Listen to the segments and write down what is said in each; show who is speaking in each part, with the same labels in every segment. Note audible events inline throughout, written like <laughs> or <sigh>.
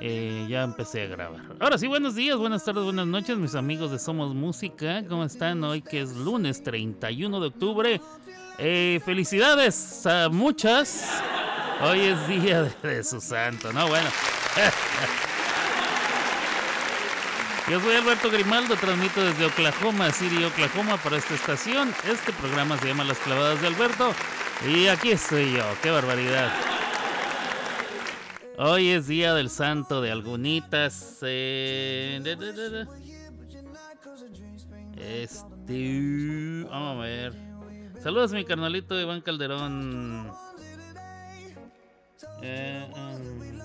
Speaker 1: Eh, ya empecé a grabar. Ahora sí, buenos días, buenas tardes, buenas noches, mis amigos de Somos Música. ¿Cómo están hoy que es lunes 31 de octubre? Eh, felicidades a muchas. Hoy es día de, su santo, ¿no? Bueno. <laughs> Yo soy Alberto Grimaldo, transmito desde Oklahoma City, Oklahoma para esta estación. Este programa se llama Las Clavadas de Alberto. Y aquí estoy yo, qué barbaridad. Hoy es día del santo de algunitas. Eh, este. Vamos a ver. Saludos mi carnalito Iván Calderón. Eh, em.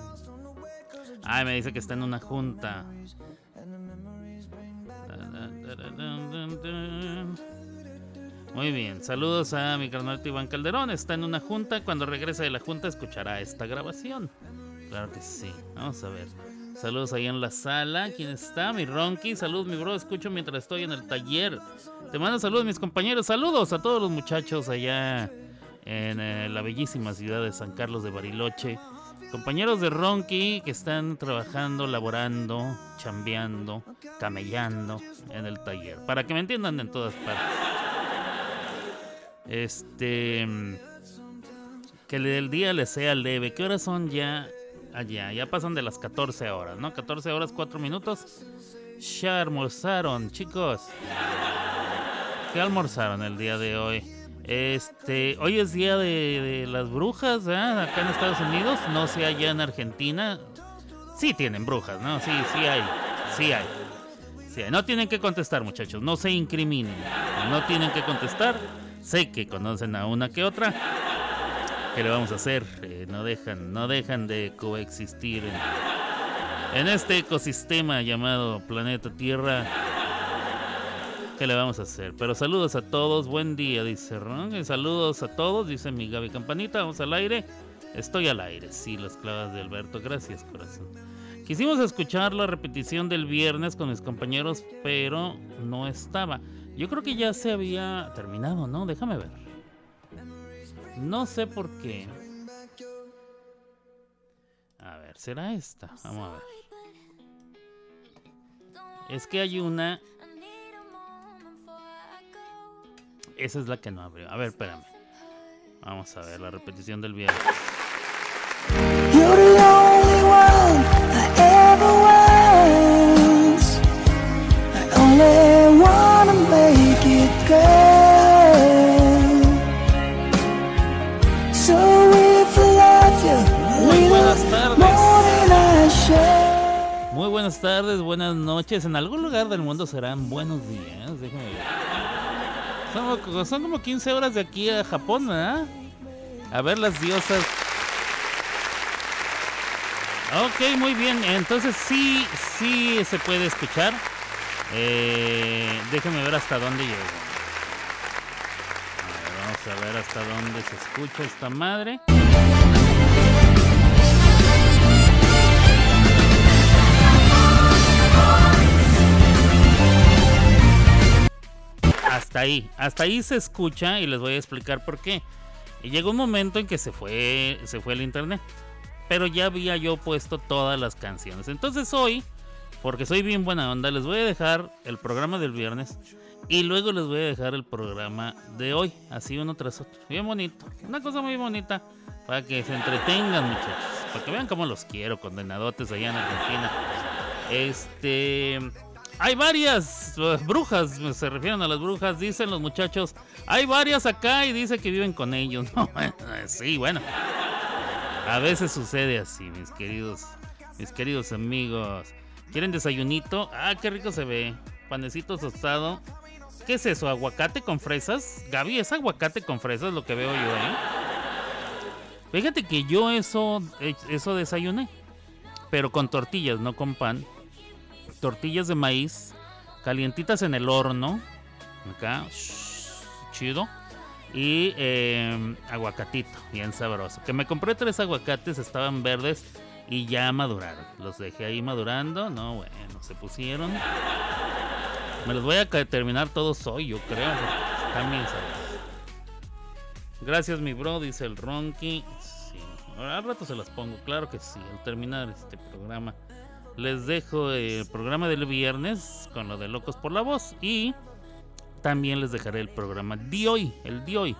Speaker 1: Ay, me dice que está en una junta. Muy bien, saludos a mi carnalito Iván Calderón. Está en una junta. Cuando regrese de la junta escuchará esta grabación. Claro que sí. Vamos a ver. Saludos ahí en la sala. ¿Quién está? Mi Ronky. Saludos, mi bro. Escucho mientras estoy en el taller. Te mando saludos, mis compañeros. Saludos a todos los muchachos allá en eh, la bellísima ciudad de San Carlos de Bariloche. Compañeros de Ronky que están trabajando, laborando, chambeando, camellando en el taller. Para que me entiendan en todas partes. Este. Que el día les sea leve. ¿Qué horas son ya? Allá. Ya pasan de las 14 horas, ¿no? 14 horas 4 minutos. Ya almorzaron, chicos. ¿Qué almorzaron el día de hoy? Este, hoy es día de, las brujas, ¿eh? Acá en Estados Unidos, no sé allá en Argentina. Sí tienen brujas, ¿no? Sí, sí hay. Sí hay. Sí hay. No tienen que contestar, muchachos. No se incriminen. No tienen que contestar. Sé que conocen a una que otra. ¿Qué le vamos a hacer? Eh, no, dejan, no dejan de coexistir en, este ecosistema llamado planeta Tierra. ¿Qué le vamos a hacer? Pero saludos a todos, buen día, dice Ron. Saludos a todos, dice mi Gaby Campanita. Vamos al aire. Estoy al aire, sí, las clavas de Alberto. Gracias, corazón. Quisimos escuchar la repetición del viernes con mis compañeros, pero no estaba. Yo creo que ya se había terminado, ¿no? Déjame ver. No sé por qué. A ver, ¿será esta? Vamos a ver. Es que hay una... Esa es la que no abrió. A ver, espérame. Vamos a ver la repetición del viernes. Buenas tardes, buenas noches. En algún lugar del mundo serán buenos días. Son, como 15 horas de aquí a Japón, ¿verdad? A ver las diosas. Ok, muy bien. Entonces sí, sí se puede escuchar. Eh, déjenme ver hasta dónde llego. vamos a ver hasta dónde se escucha esta madre. Hasta ahí, hasta ahí se escucha y les voy a explicar por qué. Y llegó un momento en que se fue, se fue el internet, pero ya había yo puesto todas las canciones. Entonces hoy, porque soy bien buena onda, les voy a dejar el programa del viernes y luego les voy a dejar el programa de hoy, así uno tras otro. Bien bonito, una cosa muy bonita para que se entretengan muchachos, para que vean cómo los quiero, condenadotes allá en Argentina. Este hay varias eh, brujas, se refieren a las brujas, dicen los muchachos. Hay varias acá y dice que viven con ellos. <laughs> sí, bueno. A veces sucede así, mis queridos, mis queridos amigos. ¿Quieren desayunito? Ah, qué rico se ve. Panecito tostado. ¿Qué es eso? ¿Aguacate con fresas? Gaby, ¿es aguacate con fresas lo que veo yo, eh? Fíjate que yo eso, eh, eso desayuné. Pero con tortillas, no con pan tortillas de maíz calientitas en el horno. Acá, chido. Y eh, aguacatito, bien sabroso. Que me compré tres aguacates, estaban verdes y ya maduraron. Los dejé ahí madurando. No, bueno, se pusieron. Me los voy a terminar todos hoy, yo creo. También sabrosos. Gracias, mi bro, dice el Ronky. Al rato se las pongo, claro que sí, al terminar este programa. Les dejo el programa del viernes con lo de Locos por la Voz y también les dejaré el programa de hoy, el de hoy.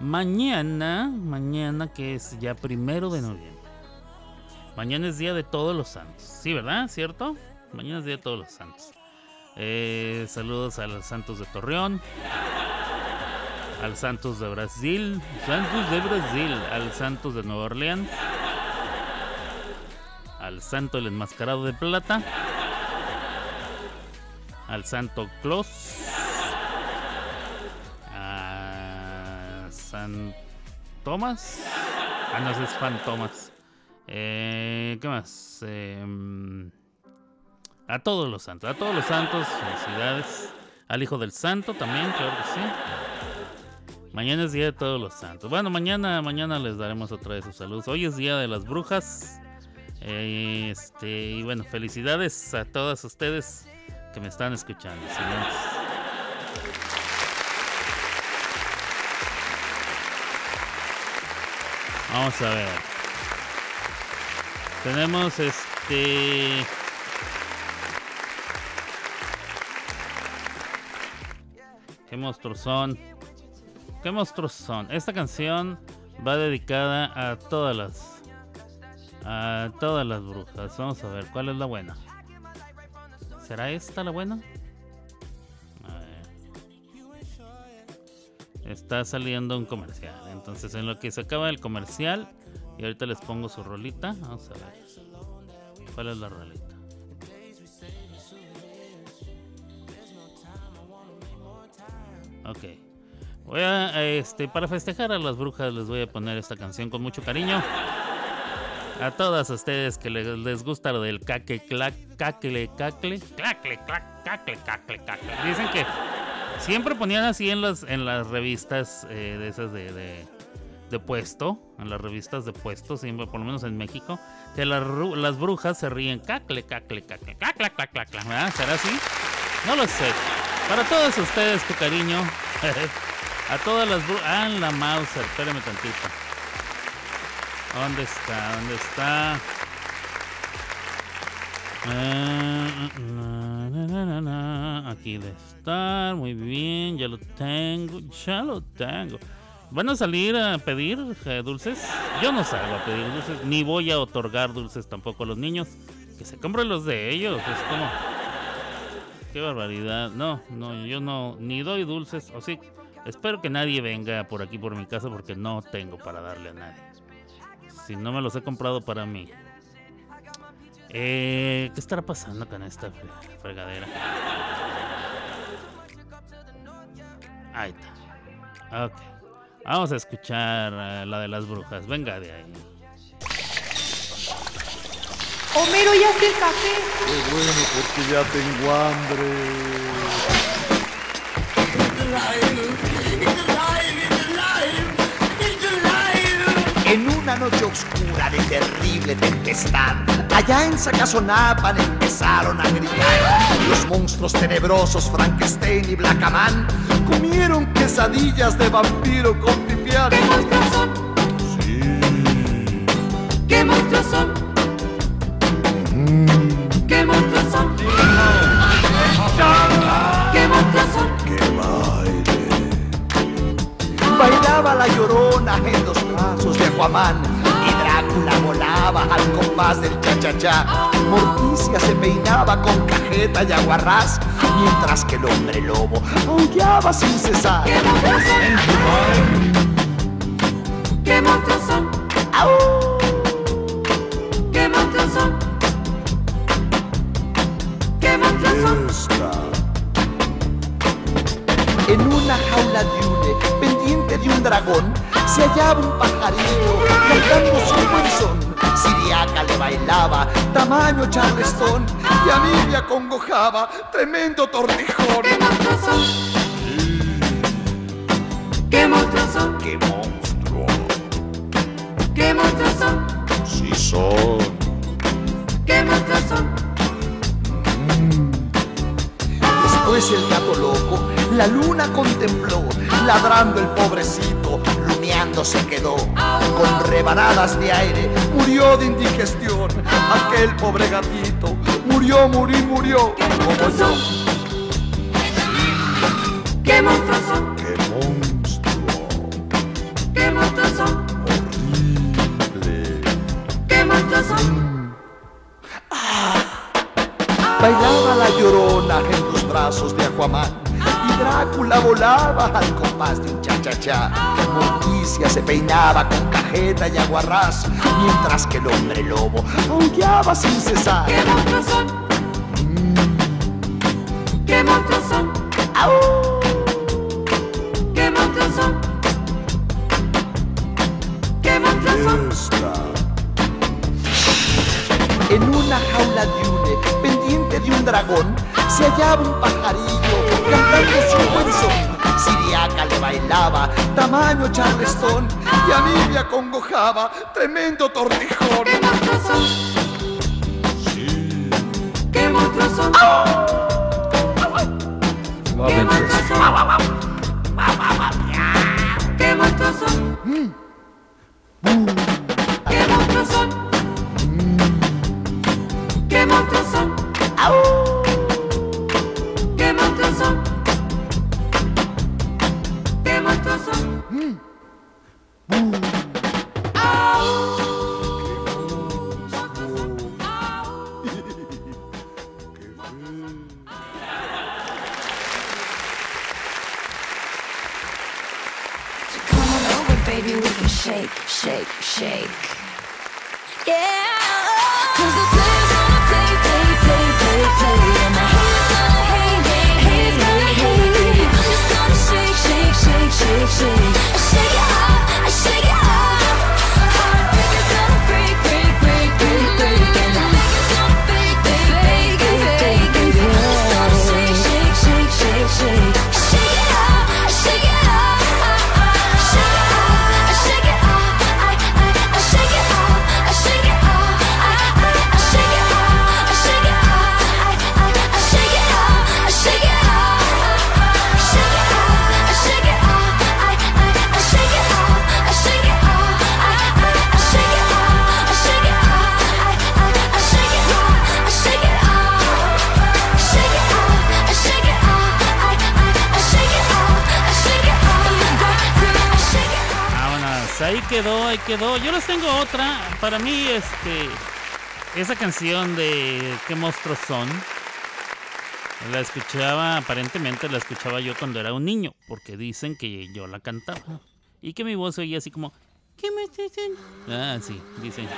Speaker 1: Mañana, mañana que es ya primero de noviembre. Mañana es día de todos los santos. Sí, ¿verdad? ¿Cierto? Mañana es día de todos los santos. Eh, saludos a los santos de Torreón. Al Santos de Brasil. Santos de Brasil. Al Santos de Nueva Orleans. Al Santo el Enmascarado de Plata. Al Santo Claus. A San Tomás. Ah, no, es Fan Tomás. Eh, ¿Qué más? Eh, a todos los santos, a todos los santos, felicidades. Al Hijo del Santo también, claro que sí. Mañana es día de todos los santos. Bueno, mañana, mañana les daremos otra vez sus saludos. Hoy es día de las brujas. Este, y bueno, felicidades a todas ustedes que me están escuchando. Vamos a ver. Tenemos este. ¿Qué monstruos son? ¿Qué monstruos son? Esta canción va dedicada a todas las. A todas las brujas. Vamos a ver, ¿cuál es la buena? ¿Será esta la buena? A ver. Está saliendo un comercial. Entonces, en lo que se acaba el comercial, y ahorita les pongo su rolita. Vamos a ver. ¿Cuál es la rolita? Ok. Voy a, este, para festejar a las brujas les voy a poner esta canción con mucho cariño. A todas ustedes que les, les gusta lo del caque, clac, cacle, cacle, clacle, clac, cacle, cacle, cacle. Dicen que siempre ponían así en las, en las revistas eh, de esas de, de, de puesto, en las revistas de puesto, siempre, por lo menos en México, que las, las brujas se ríen cacle, cacle, cacle, cacle, cacle, cacle, ¿verdad? ¿Será así? No lo sé. Para todos ustedes, tu cariño. <laughs> A todas las brujas. Ah, la Mauser, espérame tantito. ¿Dónde está? ¿Dónde está? Ah. Aquí debe estar. Muy bien, ya lo tengo. Ya lo tengo. ¿Van a salir a pedir eh, dulces? Yo no salgo a pedir dulces, ni voy a otorgar dulces tampoco a los niños. Que se compren los de ellos. Es como. Qué barbaridad. No, no, yo no, ni doy dulces. O sí, espero que nadie venga por aquí por mi casa porque no tengo para darle a nadie. Si no me los he comprado para mí. Eh, ¿Qué estará pasando con esta fre- fregadera? Ahí está. Ok. Vamos a escuchar eh, la de las brujas. Venga de ahí.
Speaker 2: Homero, ya está el café.
Speaker 3: Qué bueno, porque ya tengo hambre.
Speaker 4: En una noche oscura de terrible tempestad, allá en Sacazonapan empezaron a gritar. Los monstruos tenebrosos Frankenstein y Blackaman comieron quesadillas de vampiro con pipián.
Speaker 2: ¿Qué monstruos son?
Speaker 3: Sí.
Speaker 2: ¿Qué monstruos son? ¿Qué monstruos son? ¿Qué monstruos son?
Speaker 3: ¡Qué baile!
Speaker 4: Bailaba la llorona en los brazos de Aquaman y Drácula volaba al compás del cha-cha-cha. Morticia se peinaba con cajeta y aguarrás, mientras que el hombre lobo aullaba sin cesar.
Speaker 2: ¿Qué monstruos son? ¿Qué monstruos son?
Speaker 4: ¡Au!
Speaker 2: ¿Qué monstruos son? ¿Qué monstruos son?
Speaker 3: Esta.
Speaker 4: En una jaula de hule, pendiente de un dragón, se hallaba un pajarillo cantando su buen son. Siriaca le bailaba, tamaño charlestón, y a mí me acongojaba, tremendo tortijón.
Speaker 2: ¿Qué monstruos son? ¿Qué monstruos son?
Speaker 3: ¡Qué monstruo!
Speaker 2: ¿Qué monstruos son?
Speaker 3: Sí son.
Speaker 2: ¿Qué monstruos son?
Speaker 4: Después el gato loco la luna contempló, ladrando el pobrecito, rumiando se quedó. Con rebanadas de aire murió de indigestión. Aquel pobre gatito murió, murió, murió. Como yo.
Speaker 5: ¡Qué monstruos son!
Speaker 6: ¡Qué monstruo!
Speaker 5: ¡Qué monstruos son!
Speaker 6: ¡Horrible!
Speaker 5: ¡Qué monstruos son!
Speaker 4: Bailaba la llorona brazos de Aquaman y Drácula volaba al compás de un cha-cha-cha. Morticia se peinaba con cajeta y aguarrás, mientras que el hombre lobo aullaba sin cesar.
Speaker 5: ¡Qué monstruos son! ¡Qué monstruos son! ¡Qué monstruos son! ¡Qué monstruos son!
Speaker 6: Esta.
Speaker 4: En una jaula de hule, pendiente de un dragón, se hallaba un pajarillo cantando su buen son. Siriaca le bailaba, tamaño charlestón, y a mí me acongojaba, tremendo tortijón.
Speaker 5: ¡Qué monstruos son!
Speaker 6: Sí.
Speaker 5: ¡Qué monstruos son! ¡Qué
Speaker 6: Suavemente.
Speaker 5: monstruos son! ¡Qué monstruos son! ¡Qué monstruos son! ¡Qué monstruos son!
Speaker 2: Baby, we can shake, shake, shake. Yeah. Cause the players gonna play, play, play, play, play. And the haters gonna hate, hate, hate, hate, hate. I'm just gonna shake, shake, shake, shake, shake. Shake it out,
Speaker 1: quedó, ahí quedó. Yo les tengo otra. Para mí, este. Esa canción de ¿Qué monstruos son? La escuchaba, aparentemente la escuchaba yo cuando era un niño, porque dicen que yo la cantaba. Y que mi voz oía así como. ¿Qué monstruos son? Ah, sí, dicen.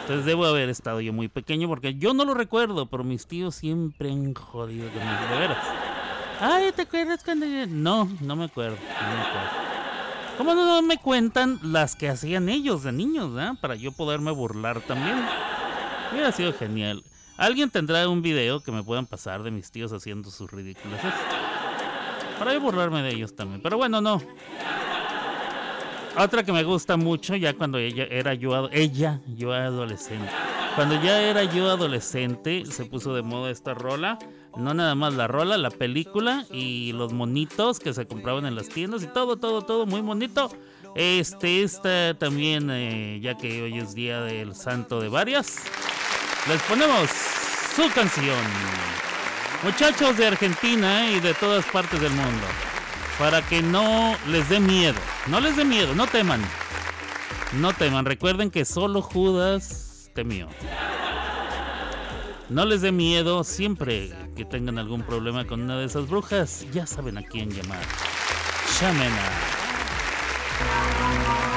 Speaker 1: Entonces debo haber estado yo muy pequeño porque yo no lo recuerdo, pero mis tíos siempre han jodido conmigo, de veras. Ay, ¿te acuerdas cuando yo-?" No, no me acuerdo, no me acuerdo. ¿Cómo no, me cuentan las que hacían ellos de niños, ¿verdad? Para yo poderme burlar también. Hubiera sido genial. ¿Alguien tendrá un video que me puedan pasar de mis tíos haciendo sus ridículas? Para yo burlarme de ellos también. Pero bueno, no. Otra que me gusta mucho, ya cuando ella era yo, ella, yo adolescente. Cuando ya era yo adolescente, se puso de moda esta rola. No nada más la rola, la película y los monitos que se compraban en las tiendas y todo, todo, todo muy bonito. Este, esta también, eh, ya que hoy es día del santo de varias, les ponemos su canción. Muchachos de Argentina y de todas partes del mundo, para que no les dé miedo, no les dé miedo, no teman, no teman, recuerden que solo Judas temió. No les dé miedo siempre que tengan algún problema con una de esas brujas, ya saben a quién llamar.
Speaker 7: There's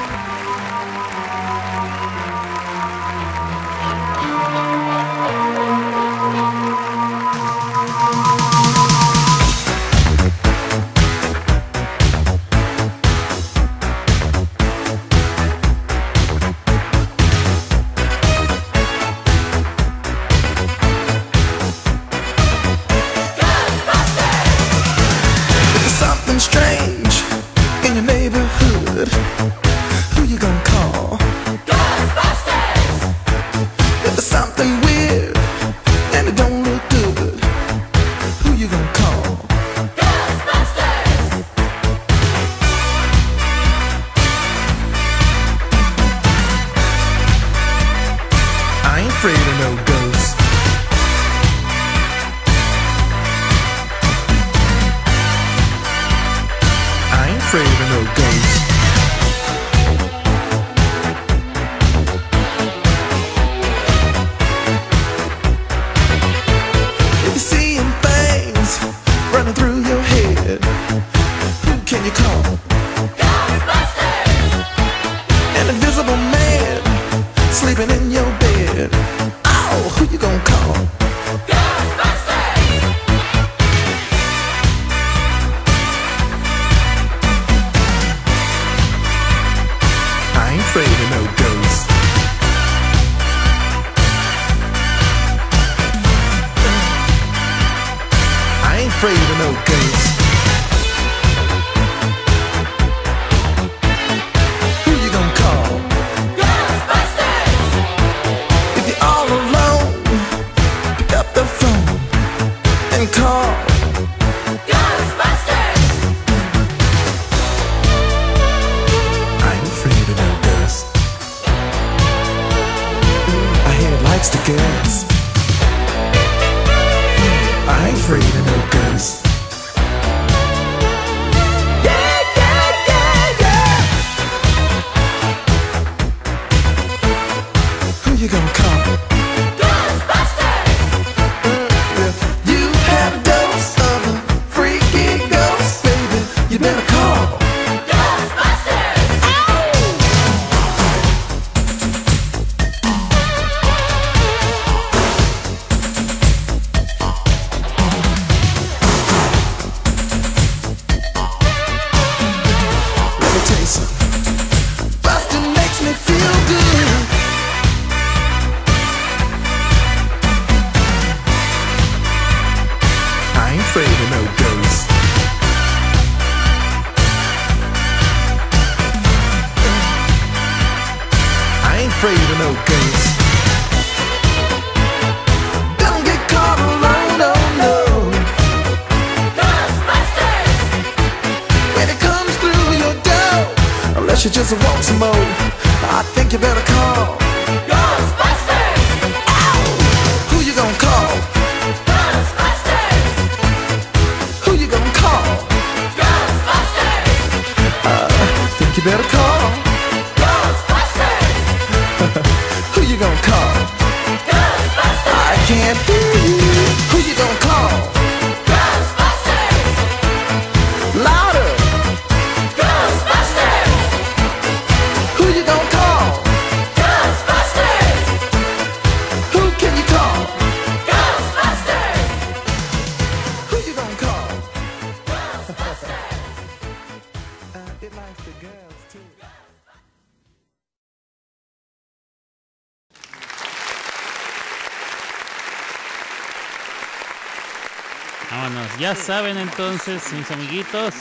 Speaker 1: Ya saben entonces, mis amiguitos.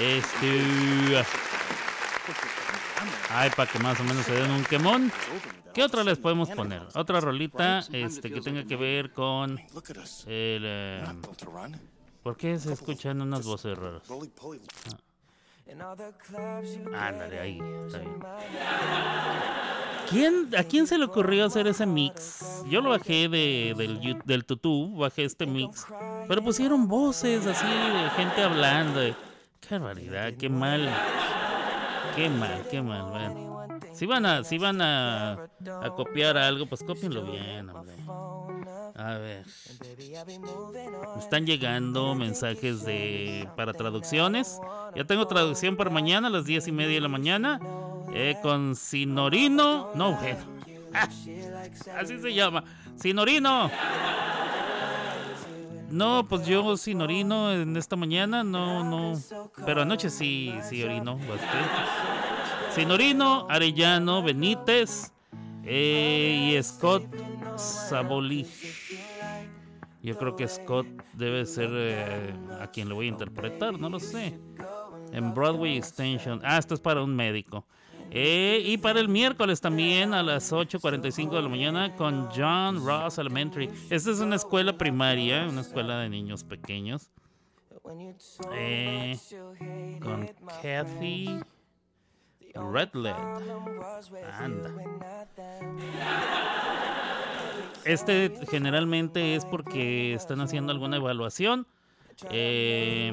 Speaker 1: Este. Ay, para que más o menos se den un quemón. ¿Qué otra les podemos poner? Otra rolita este, que tenga que ver con el. eh, ¿Por qué se escuchan unas voces raras? Ándale, ahí, está. <laughs> ¿Quién, ¿A quién se le ocurrió hacer ese mix? Yo lo bajé de, del, del tutú, bajé este mix. Pero pusieron voces así de gente hablando. Qué barbaridad, qué mal. Qué mal, qué mal. Si van a, si van a, a copiar algo, pues cópienlo bien, hombre. A ver. Están llegando mensajes de para traducciones. Ya tengo traducción para mañana a las diez y media de la mañana. eh, con Sinorino. No, bueno. <laughs> Así se llama. Sinorino. No, pues yo sin orino en esta mañana, no, no. Pero anoche sí, sí orino bastante. Sin orino, Arellano, Benítez eh, y Scott Sabolich. Yo creo que Scott debe ser eh, a quien le voy a interpretar, no lo sé. En Broadway Extension. Ah, esto es para un médico. Eh, y para el miércoles también a las 8.45 de la mañana con John Ross Elementary. Esta es una escuela primaria, una escuela de niños pequeños. Con Kathy Redled. Anda. Este generalmente es porque están haciendo alguna evaluación eh,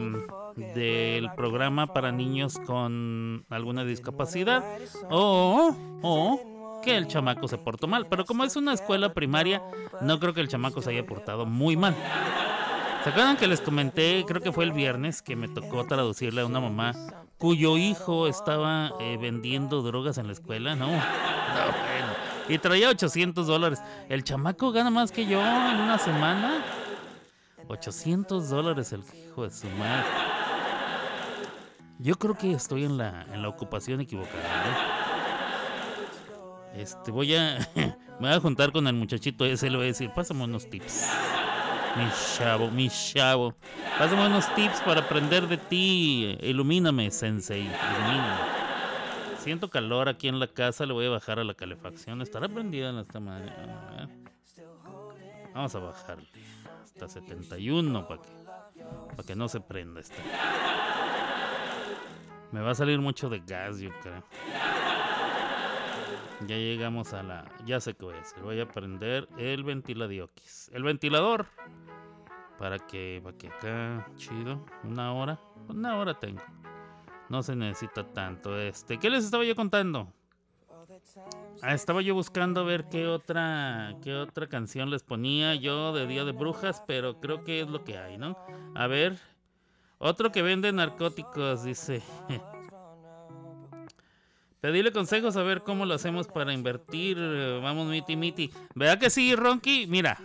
Speaker 1: del programa para niños con alguna discapacidad o, o que el chamaco se portó mal. Pero como es una escuela primaria, no creo que el chamaco se haya portado muy mal. ¿Se acuerdan que les comenté, creo que fue el viernes, que me tocó traducirle a una mamá cuyo hijo estaba eh, vendiendo drogas en la escuela? No, <laughs> no, bueno. Y traía 800 dólares. El chamaco gana más que yo en una semana. 800 dólares el hijo de su madre. Yo creo que estoy en la, en la ocupación equivocada. ¿eh? Este, voy a. <laughs> me voy a juntar con el muchachito ese, le voy a decir, pásame unos tips. Mi chavo, mi chavo. Pásame unos tips para aprender de ti. Ilumíname, sensei. Ilumíname. Siento calor aquí en la casa, le voy a bajar a la calefacción. Estará prendida en esta madre. Vamos a bajar hasta 71 para que, para que no se prenda esta. Me va a salir mucho de gas, yo creo. Ya llegamos a la. Ya sé qué voy a hacer. Voy a prender el ventiladioquis. El ventilador. Para que, para que acá, chido. Una hora. Una hora tengo. No se necesita tanto. Este, ¿qué les estaba yo contando? Ah, estaba yo buscando ver qué otra, qué otra canción les ponía yo de Día de Brujas, pero creo que es lo que hay, ¿no? A ver, otro que vende narcóticos, dice. <laughs> Pedirle consejos a ver cómo lo hacemos para invertir. eh, Vamos, miti, miti. ¿Verdad que sí, Ronky? Mira,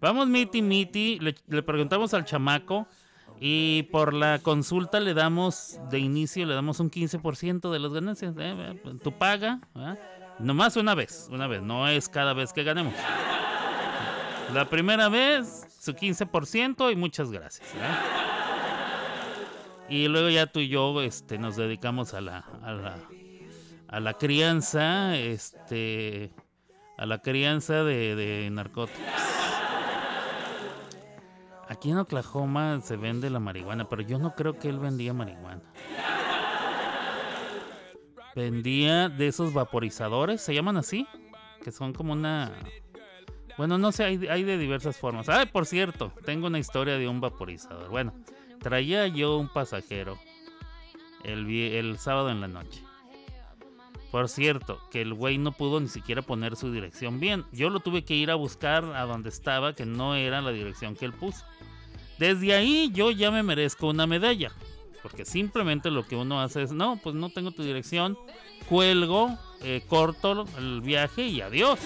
Speaker 1: vamos, miti, miti. Le, le preguntamos al chamaco. Y por la consulta le damos, de inicio, le damos un 15% de las ganancias. ¿eh? Tu paga, nomás una vez, una vez, no es cada vez que ganemos. La primera vez, su 15% y muchas gracias. Y luego ya tú y yo este, nos dedicamos a la, a la, a la crianza, este, a la crianza de, de narcóticos. Aquí en Oklahoma se vende la marihuana, pero yo no creo que él vendía marihuana. Vendía de esos vaporizadores, se llaman así, que son como una... Bueno, no sé, hay, hay de diversas formas. Ah, por cierto, tengo una historia de un vaporizador. Bueno, traía yo un pasajero el, sábado en la noche. Por cierto, que el güey no pudo ni siquiera poner su dirección bien. Yo lo tuve que ir a buscar a donde estaba, que no era la dirección que él puso. Desde ahí yo ya me merezco una medalla. Porque simplemente lo que uno hace es, no, pues no tengo tu dirección, cuelgo, eh, corto el viaje y adiós.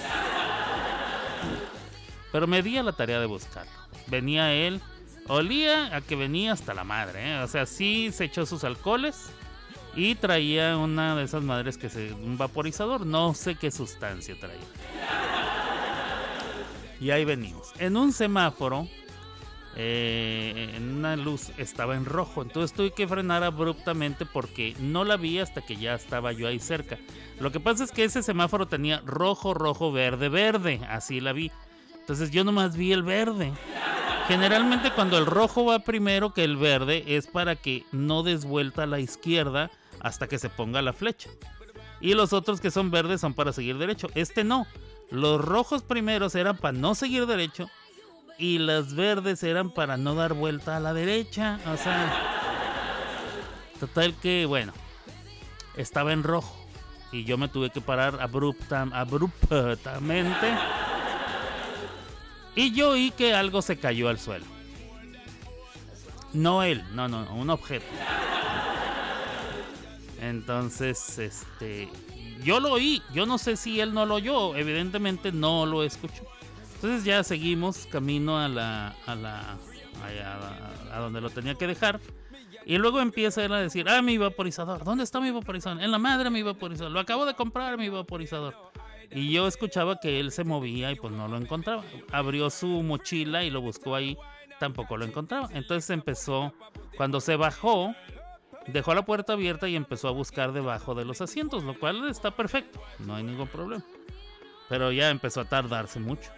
Speaker 1: Pero me di a la tarea de buscarlo. Venía él, olía a que venía hasta la madre, ¿eh? o sea, sí se echó sus alcoholes y traía una de esas madres que se. un vaporizador, no sé qué sustancia traía. Y ahí venimos. En un semáforo, eh, una luz estaba en rojo, entonces tuve que frenar abruptamente porque no la vi hasta que ya estaba yo ahí cerca. Lo que pasa es que ese semáforo tenía rojo, rojo, verde, verde, así la vi. Entonces yo nomás vi el verde. Generalmente cuando el rojo va primero que el verde es para que no des vuelta a la izquierda hasta que se ponga la flecha. Y los otros que son verdes son para seguir derecho. Este no. Los rojos primeros eran para no seguir derecho y las verdes eran para no dar vuelta a la derecha. O sea, total que bueno, estaba en rojo y yo me tuve que parar abrupta, abruptamente. Y yo oí que algo se cayó al suelo. No él, no, no, no, un objeto. Entonces, este, yo lo oí. Yo no sé si él no lo oyó. Evidentemente no lo escuchó. Entonces ya seguimos camino a la, a la, a, a donde lo tenía que dejar. Y luego empieza él a decir, ah, mi vaporizador, ¿dónde está mi vaporizador? En la madre mi vaporizador, lo acabo de comprar mi vaporizador. Y yo escuchaba que él se movía y pues no lo encontraba. Abrió su mochila y lo buscó ahí, tampoco lo encontraba. Entonces empezó, cuando se bajó, dejó la puerta abierta y empezó a buscar debajo de los asientos, lo cual está perfecto, no hay ningún problema. Pero ya empezó a tardarse mucho.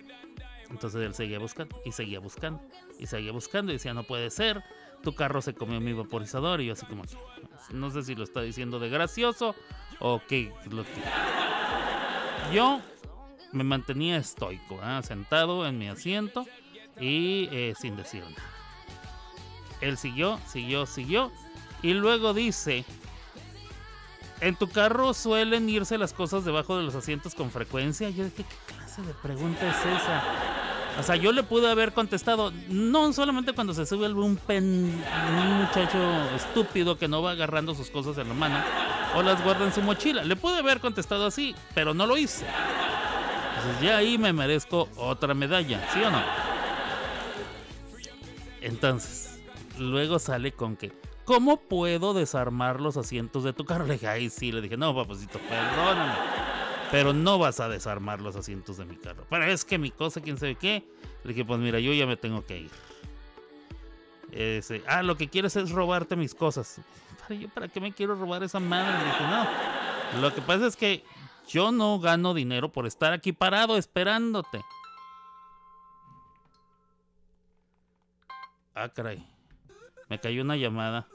Speaker 1: Entonces él seguía buscando y seguía buscando y seguía buscando y decía, no puede ser, tu carro se comió mi vaporizador y yo así como, no sé si lo está diciendo de gracioso o qué. Lo que... Yo me mantenía estoico, ¿ah? sentado en mi asiento y eh, sin decir nada. Él siguió, siguió, siguió. Y luego dice, ¿en tu carro suelen irse las cosas debajo de los asientos con frecuencia? Yo dije, ¿qué clase de pregunta es esa? O sea, yo le pude haber contestado, no solamente cuando se sube algún pen, un muchacho estúpido que no va agarrando sus cosas en la mano o las guarda en su mochila. Le pude haber contestado así, pero no lo hice. Entonces ya ahí me merezco otra medalla, ¿sí o no? Entonces, luego sale con que, ¿cómo puedo desarmar los asientos de tu carro? Le dije, ay, sí, le dije, no, papacito, perdóname. Pero no vas a desarmar los asientos de mi carro. Pero es que mi cosa, quién sabe qué. Le dije, pues mira, yo ya me tengo que ir. Ah, lo que quieres es robarte mis cosas. ¿Para, yo, ¿Para qué me quiero robar esa madre? Le dije, no. Lo que pasa es que yo no gano dinero por estar aquí parado esperándote. Ah, caray. Me cayó una llamada.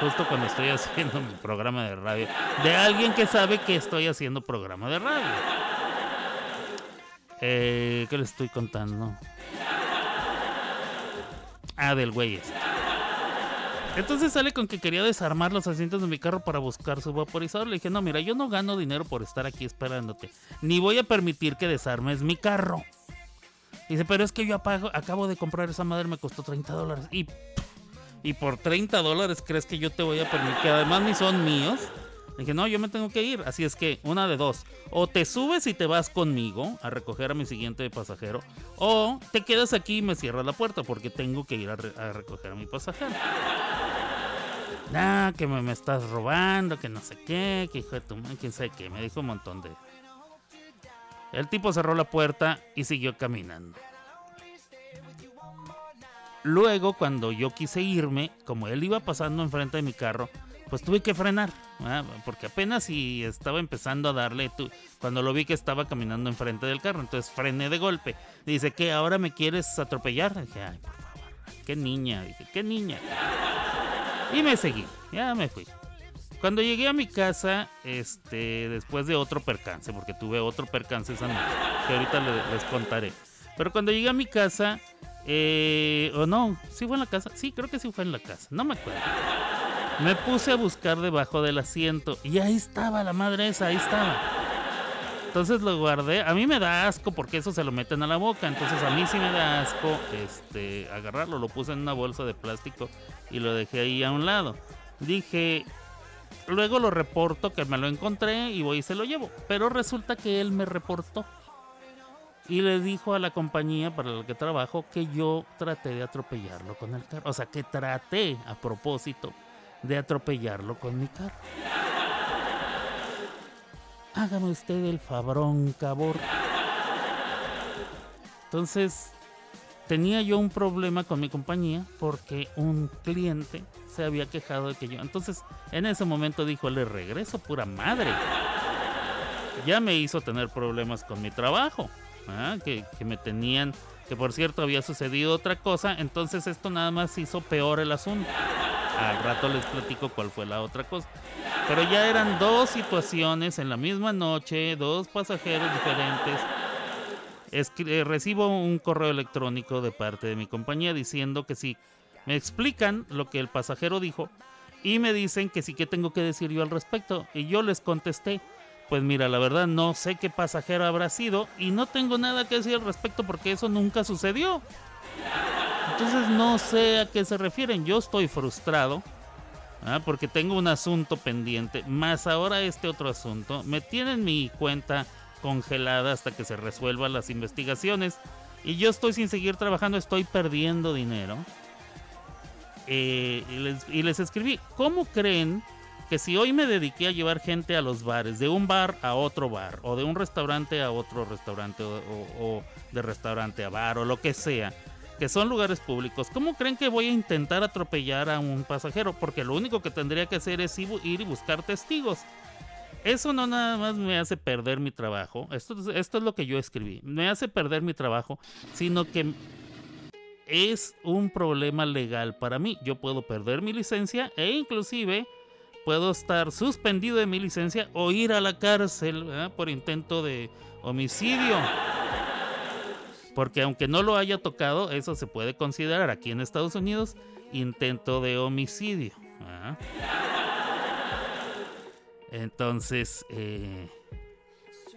Speaker 1: Justo cuando estoy haciendo mi programa de radio. De alguien que sabe que estoy haciendo programa de radio. Eh, ¿Qué le estoy contando? Ah, del güey este. Entonces sale con que quería desarmar los asientos de mi carro para buscar su vaporizador. Le dije, no, mira, yo no gano dinero por estar aquí esperándote. Ni voy a permitir que desarmes mi carro. Dice, pero es que yo apago, acabo de comprar esa madre, me costó 30 dólares. Y, y por 30 dólares crees que yo te voy a permitir, que además ni son míos. Le dije, no, yo me tengo que ir. Así es que, una de dos. O te subes y te vas conmigo a recoger a mi siguiente pasajero. O te quedas aquí y me cierras la puerta porque tengo que ir a, re- a recoger a mi pasajero. Nah, <laughs> que me, me estás robando, que no sé qué, que hijo de tu madre, quién sabe qué. Me dijo un montón de... El tipo cerró la puerta y siguió caminando. Luego, cuando yo quise irme, como él iba pasando enfrente de mi carro, pues tuve que frenar, porque apenas si estaba empezando a darle, tu- cuando lo vi que estaba caminando enfrente del carro, entonces frené de golpe. Dice, ¿qué? ¿Ahora me quieres atropellar? Dije, ay, qué niña, dije, qué niña. Y me seguí, ya me fui. Cuando llegué a mi casa, este, después de otro percance, porque tuve otro percance esa noche, que ahorita le- les contaré. Pero cuando llegué a mi casa, eh, o no, sí fue en la casa, sí, creo que sí fue en la casa, no me acuerdo. Me puse a buscar debajo del asiento y ahí estaba la madre esa, ahí estaba. Entonces lo guardé. A mí me da asco porque eso se lo meten a la boca. Entonces a mí sí me da asco este, agarrarlo. Lo puse en una bolsa de plástico y lo dejé ahí a un lado. Dije, luego lo reporto que me lo encontré y voy y se lo llevo. Pero resulta que él me reportó. Y le dijo a la compañía para la que trabajo que yo traté de atropellarlo con el carro. O sea, que traté a propósito de atropellarlo con mi carro. Hágame usted el fabrón, cabor. Entonces, tenía yo un problema con mi compañía porque un cliente se había quejado de que yo. Entonces, en ese momento dijo, le regreso pura madre. Ya me hizo tener problemas con mi trabajo. ¿Ah? Que, me tenían, que por cierto había sucedido otra cosa. Entonces esto nada más hizo peor el asunto. Al rato les platico cuál fue la otra cosa. Pero ya eran dos situaciones en la misma noche, dos pasajeros diferentes. Eh, recibo un correo electrónico de parte de mi compañía diciendo que si me explican lo que el pasajero dijo y me dicen que sí que tengo que decir yo al respecto. Y yo les contesté, pues mira, la verdad no sé qué pasajero habrá sido y no tengo nada que decir al respecto porque eso nunca sucedió. Entonces no sé a qué se refieren. Yo estoy frustrado ¿ah? porque tengo un asunto pendiente, más ahora este otro asunto. Me tienen mi cuenta congelada hasta que se resuelvan las investigaciones y yo estoy sin seguir trabajando, estoy perdiendo dinero. Eh, y, les, y les escribí, ¿cómo creen que si hoy me dediqué a llevar gente a los bares, de un bar a otro bar, o de un restaurante a otro restaurante, o, de restaurante a bar, o lo que sea, que son lugares públicos, ¿cómo creen que voy a intentar atropellar a un pasajero? Porque lo único que tendría que hacer es ir y buscar testigos. Eso no nada más me hace perder mi trabajo, esto, es- esto es lo que yo escribí, me hace perder mi trabajo, sino que es un problema legal para mí. Yo puedo perder mi licencia e inclusive puedo estar suspendido de mi licencia o ir a la cárcel por intento de homicidio. Porque aunque no lo haya tocado, eso se puede considerar aquí en Estados Unidos intento de homicidio. Entonces, eh,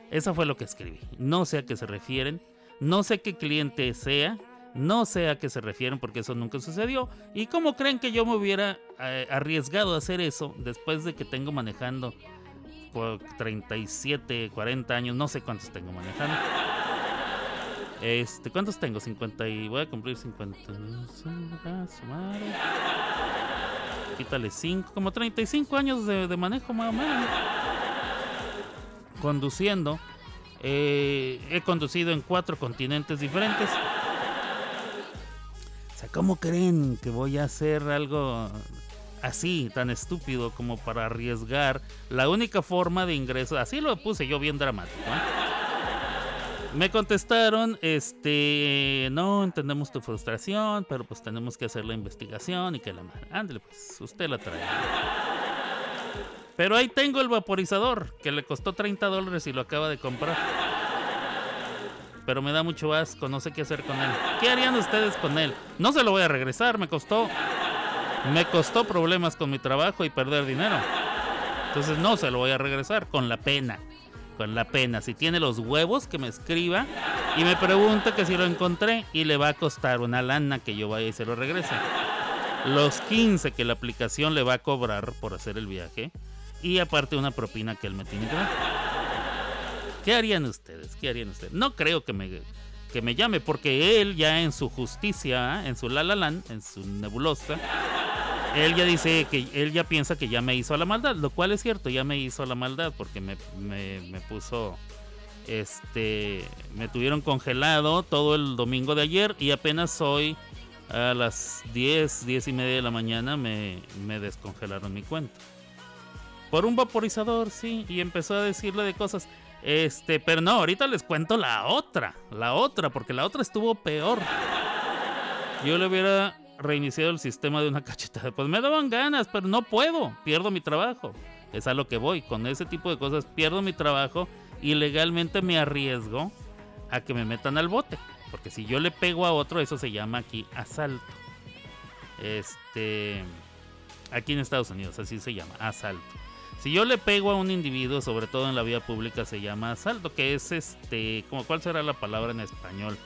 Speaker 1: eso fue lo que escribí. No sé a qué se refieren, no sé qué cliente sea, no sé a qué se refieren porque eso nunca sucedió. ¿Y cómo creen que yo me hubiera eh, arriesgado a hacer eso después de que tengo manejando por 37, 40 años? No sé cuántos tengo manejando. Este, ¿cuántos tengo? 50 y voy a cumplir 50. Ah, su madre. Quítale 5, como 35 años de, de manejo más o menos. Conduciendo. Eh, he conducido en cuatro continentes diferentes. ¿Cómo creen que voy a hacer algo así, tan estúpido como para arriesgar la única forma de ingreso? Así lo puse yo bien dramático. ¿eh? Me contestaron, este, no entendemos tu frustración, pero pues tenemos que hacer la investigación y que la madre. Ándale, pues usted la trae. Pero ahí tengo el vaporizador, que le costó 30 dólares y lo acaba de comprar. Pero me da mucho asco, no sé qué hacer con él. ¿Qué harían ustedes con él? No se lo voy a regresar, me costó. Me costó problemas con mi trabajo y perder dinero. Entonces no se lo voy a regresar, con la pena. Con la pena. Si tiene los huevos, que me escriba y me pregunte que si lo encontré y le va a costar una lana que yo vaya y se lo regrese. Los 15 que la aplicación le va a cobrar por hacer el viaje y aparte una propina que él me tiene que dar. ¿Qué harían ustedes? ¿Qué harían ustedes? No creo que me, que me llame porque él ya en su justicia, en su la la land, en su nebulosa, él ya dice que él ya piensa que ya me hizo la maldad, lo cual es cierto, ya me hizo la maldad porque me, me, me puso, este, me tuvieron congelado todo el domingo de ayer y apenas hoy a las 10, 10 y media de la mañana me, me descongelaron mi cuenta. Por un vaporizador, sí, y empezó a decirle de cosas. Este, pero no, ahorita les cuento la otra, la otra, porque la otra estuvo peor. Yo le hubiera reiniciado el sistema de una <laughs> cachetada. Pues me daban ganas, pero no puedo, pierdo mi trabajo. Es a lo que voy, con ese tipo de cosas pierdo mi trabajo y legalmente me arriesgo a que me metan al bote. Porque si yo le pego a otro, eso se llama aquí asalto. Este, aquí en Estados Unidos, así se llama, asalto. Si yo le pego a un individuo, sobre todo en la vía pública, se llama asalto, que es este, como cuál será la palabra en español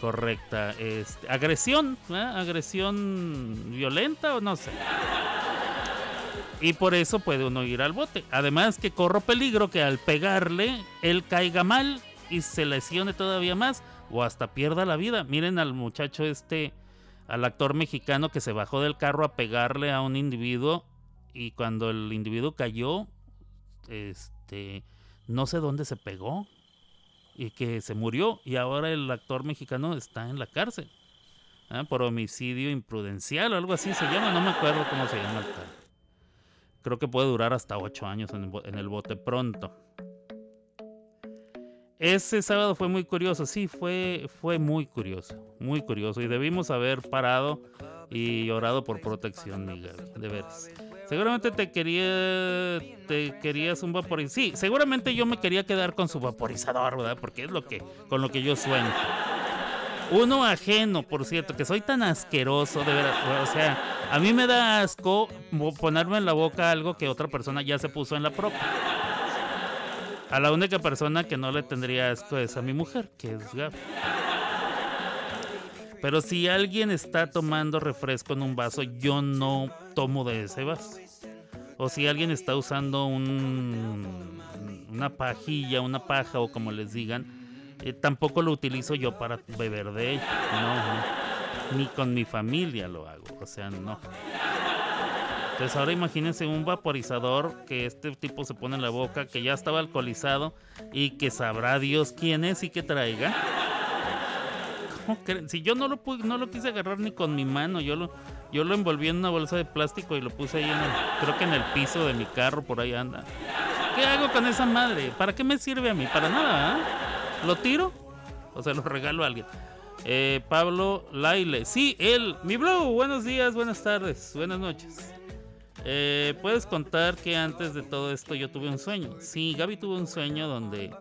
Speaker 1: correcta, este, agresión, ¿eh? agresión violenta o no sé. Y por eso puede uno ir al bote. Además que corro peligro que al pegarle él caiga mal y se lesione todavía más o hasta pierda la vida. Miren al muchacho este, al actor mexicano que se bajó del carro a pegarle a un individuo y cuando el individuo cayó, este, no sé dónde se pegó y que se murió y ahora el actor mexicano está en la cárcel ¿ah? por homicidio imprudencial o algo así se llama, no me acuerdo cómo se llama el tal. Creo que puede durar hasta ocho años en el, bote pronto. Ese sábado fue muy curioso, sí, fue, fue muy curioso, muy curioso. Y debimos haber parado y orado por protección, mi Gaby, de veras. Seguramente te quería, te querías un vaporizador. Sí, seguramente yo me quería quedar con su vaporizador, ¿verdad? Porque es lo que, con lo que yo sueño. Uno ajeno, por cierto, que soy tan asqueroso, de veras. O sea, a mí me da asco ponerme en la boca algo que otra persona ya se puso en la propia. A la única persona que no le tendría asco es a mi mujer, que es Gab. Pero si alguien está tomando refresco en un vaso, yo no tomo de ese vaso. O si alguien está usando un, una pajilla, una paja o como les digan, eh, tampoco lo utilizo yo para beber de ella. No. Ni con mi familia lo hago. O sea, no. Entonces ahora imagínense un vaporizador que este tipo se pone en la boca, que ya estaba alcoholizado y que sabrá Dios quién es y que traiga. ¿Cómo creen? Si yo no lo pude- no lo quise agarrar ni con mi mano, yo lo, yo lo envolví en una bolsa de plástico y lo puse ahí en el, creo que en el piso de mi carro, por ahí anda. ¿Qué hago con esa madre? ¿Para qué me sirve a mí? Para nada, ¿ah? ¿Lo tiro? O se lo regalo a alguien. Eh, Pablo Laile. Sí, él. Mi blog. Buenos días, buenas tardes, buenas noches. Eh, ¿Puedes contar que antes de todo esto yo tuve un sueño? Sí, Gaby tuvo un sueño donde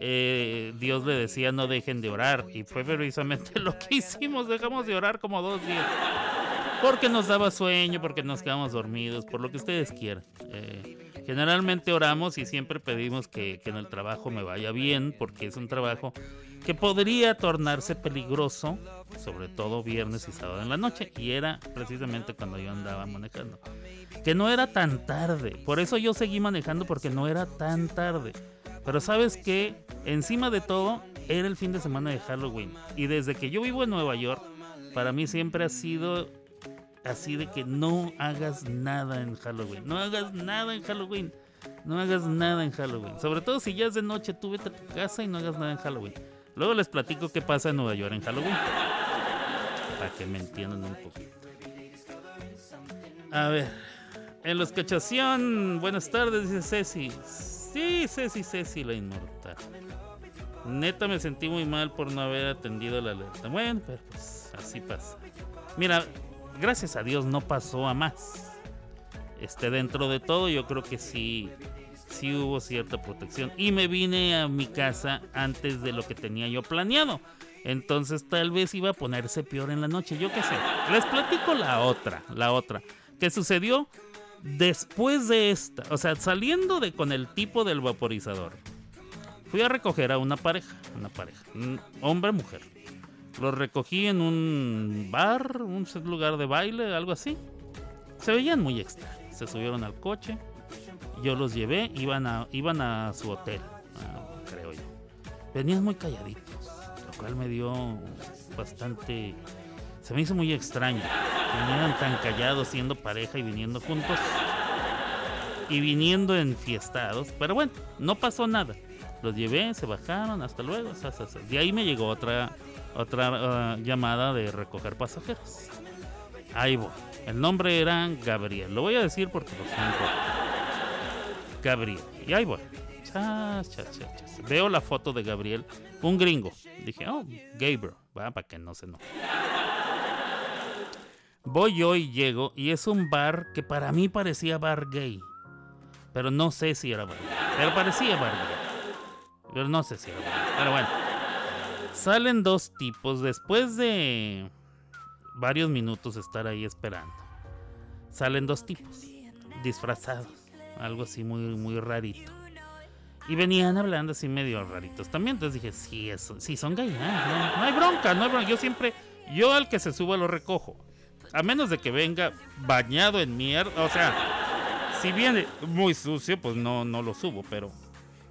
Speaker 1: eh, Dios le decía no dejen de orar. Y fue precisamente <laughs> lo que hicimos, dejamos de orar como dos días. Porque nos daba sueño, porque nos quedamos dormidos, por lo que ustedes quieran. Eh, generalmente oramos y siempre pedimos que, que en el trabajo me vaya bien, porque es un trabajo que podría tornarse peligroso, sobre todo viernes y sábado en la noche. Y era precisamente cuando yo andaba manejando. Que no era tan tarde. Por eso yo seguí manejando porque no era tan tarde. Pero sabes que encima de todo era el fin de semana de Halloween. Y desde que yo vivo en Nueva York, para mí siempre ha sido así de que no hagas nada en Halloween. No hagas nada en Halloween. No hagas nada en Halloween. Sobre todo si ya es de noche, tú vete a tu casa y no hagas nada en Halloween. Luego les platico qué pasa en Nueva York en Halloween. Para que me entiendan un poquito. A ver. En los cachación. Buenas tardes, dice Ceci. Sí, Ceci, Ceci, la inmortal. Neta me sentí muy mal por no haber atendido la alerta. Bueno, pero pues así pasa. Mira, gracias a Dios no pasó a más. Este, dentro de todo, yo creo que sí, sí hubo cierta protección. Y me vine a mi casa antes de lo que tenía yo planeado. Entonces tal vez iba a ponerse peor en la noche, yo qué sé. Les platico la otra, la otra. Que sucedió después de esta, o sea, saliendo de con el tipo del vaporizador. Fui a recoger a una pareja, una pareja, un Los recogí en un bar, un lugar de baile, algo así. Se veían muy extraños. Se subieron al coche. Yo los llevé, iban a, iban a su hotel, ah, creo yo. Venían muy calladitos, lo cual me dio bastante... Se me hizo muy extraño. Venían tan callados siendo pareja y viniendo juntos. Y viniendo enfiestados. Pero bueno, no pasó nada. Los llevé, se bajaron, hasta luego. De ahí me llegó otra otra ah, llamada de recoger pasajeros. Ahí voy. El nombre era Gabriel. Lo voy a decir porque no importa. Gabriel. Y ahí voy. Chas, chas, chas. Veo la foto de Gabriel. Un gringo. Dije, oh, Gabriel. Va, para que no se no. Voy yo y llego. Y es un bar que para mí parecía bar gay. Pero no sé si era bar gay. Pero parecía bar gay. Pero no sé si era bar gay. Pero bueno. Salen dos tipos después de varios minutos estar ahí esperando. Salen dos tipos disfrazados, algo así muy muy rarito. Y venían hablando así medio raritos también. Entonces dije, sí, eso, sí son gay. ah, no, no hay bronca, no hay bronca. Yo siempre, yo al que se suba lo recojo. A menos de que venga bañado en mierda. O sea, si viene muy sucio, pues no, no lo subo. Pero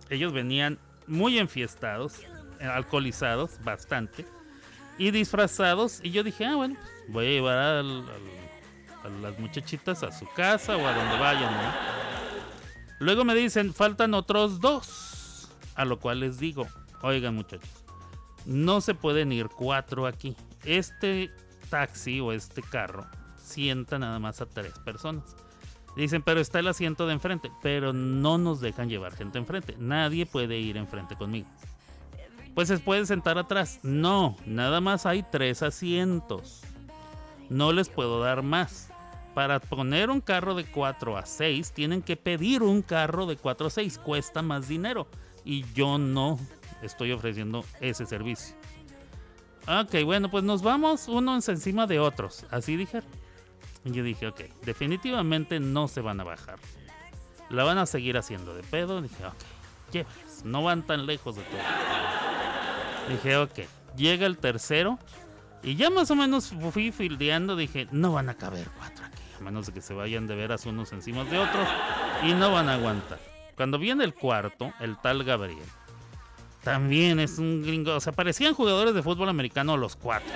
Speaker 1: ellos venían muy enfiestados, eh, alcoholizados, bastante, y disfrazados. Y yo dije, ah, bueno, pues voy a llevar a las muchachitas a su casa o a donde vayan. Luego me dicen, faltan otros dos. A lo cual les digo, oigan muchachos, no se pueden ir cuatro aquí. Este taxi o este carro sienta nada más a tres personas. Dicen, pero está el asiento de enfrente, pero no nos dejan llevar gente enfrente. Nadie puede ir enfrente conmigo. Pues se pueden sentar atrás. No, nada más hay tres asientos. No les puedo dar más. Para poner un carro de 4 a 6, tienen que pedir un carro de 4 a 6. Cuesta más dinero. Y yo no estoy ofreciendo ese servicio. Ok, bueno, pues nos vamos unos encima de otros. Así dijeron. Y yo dije, ok, definitivamente no se van a bajar. La van a seguir haciendo de pedo. Dije, ok, llévalas. No van tan lejos de todo. Dije, ok, llega el tercero. Y ya más o menos fui fildeando. Dije, no van a caber cuatro aquí. A menos de que se vayan de veras unos encima de otros. Y no van a aguantar. Cuando viene el cuarto, el tal Gabriel. También es un gringo. O sea, parecían jugadores de fútbol americano los cuatro.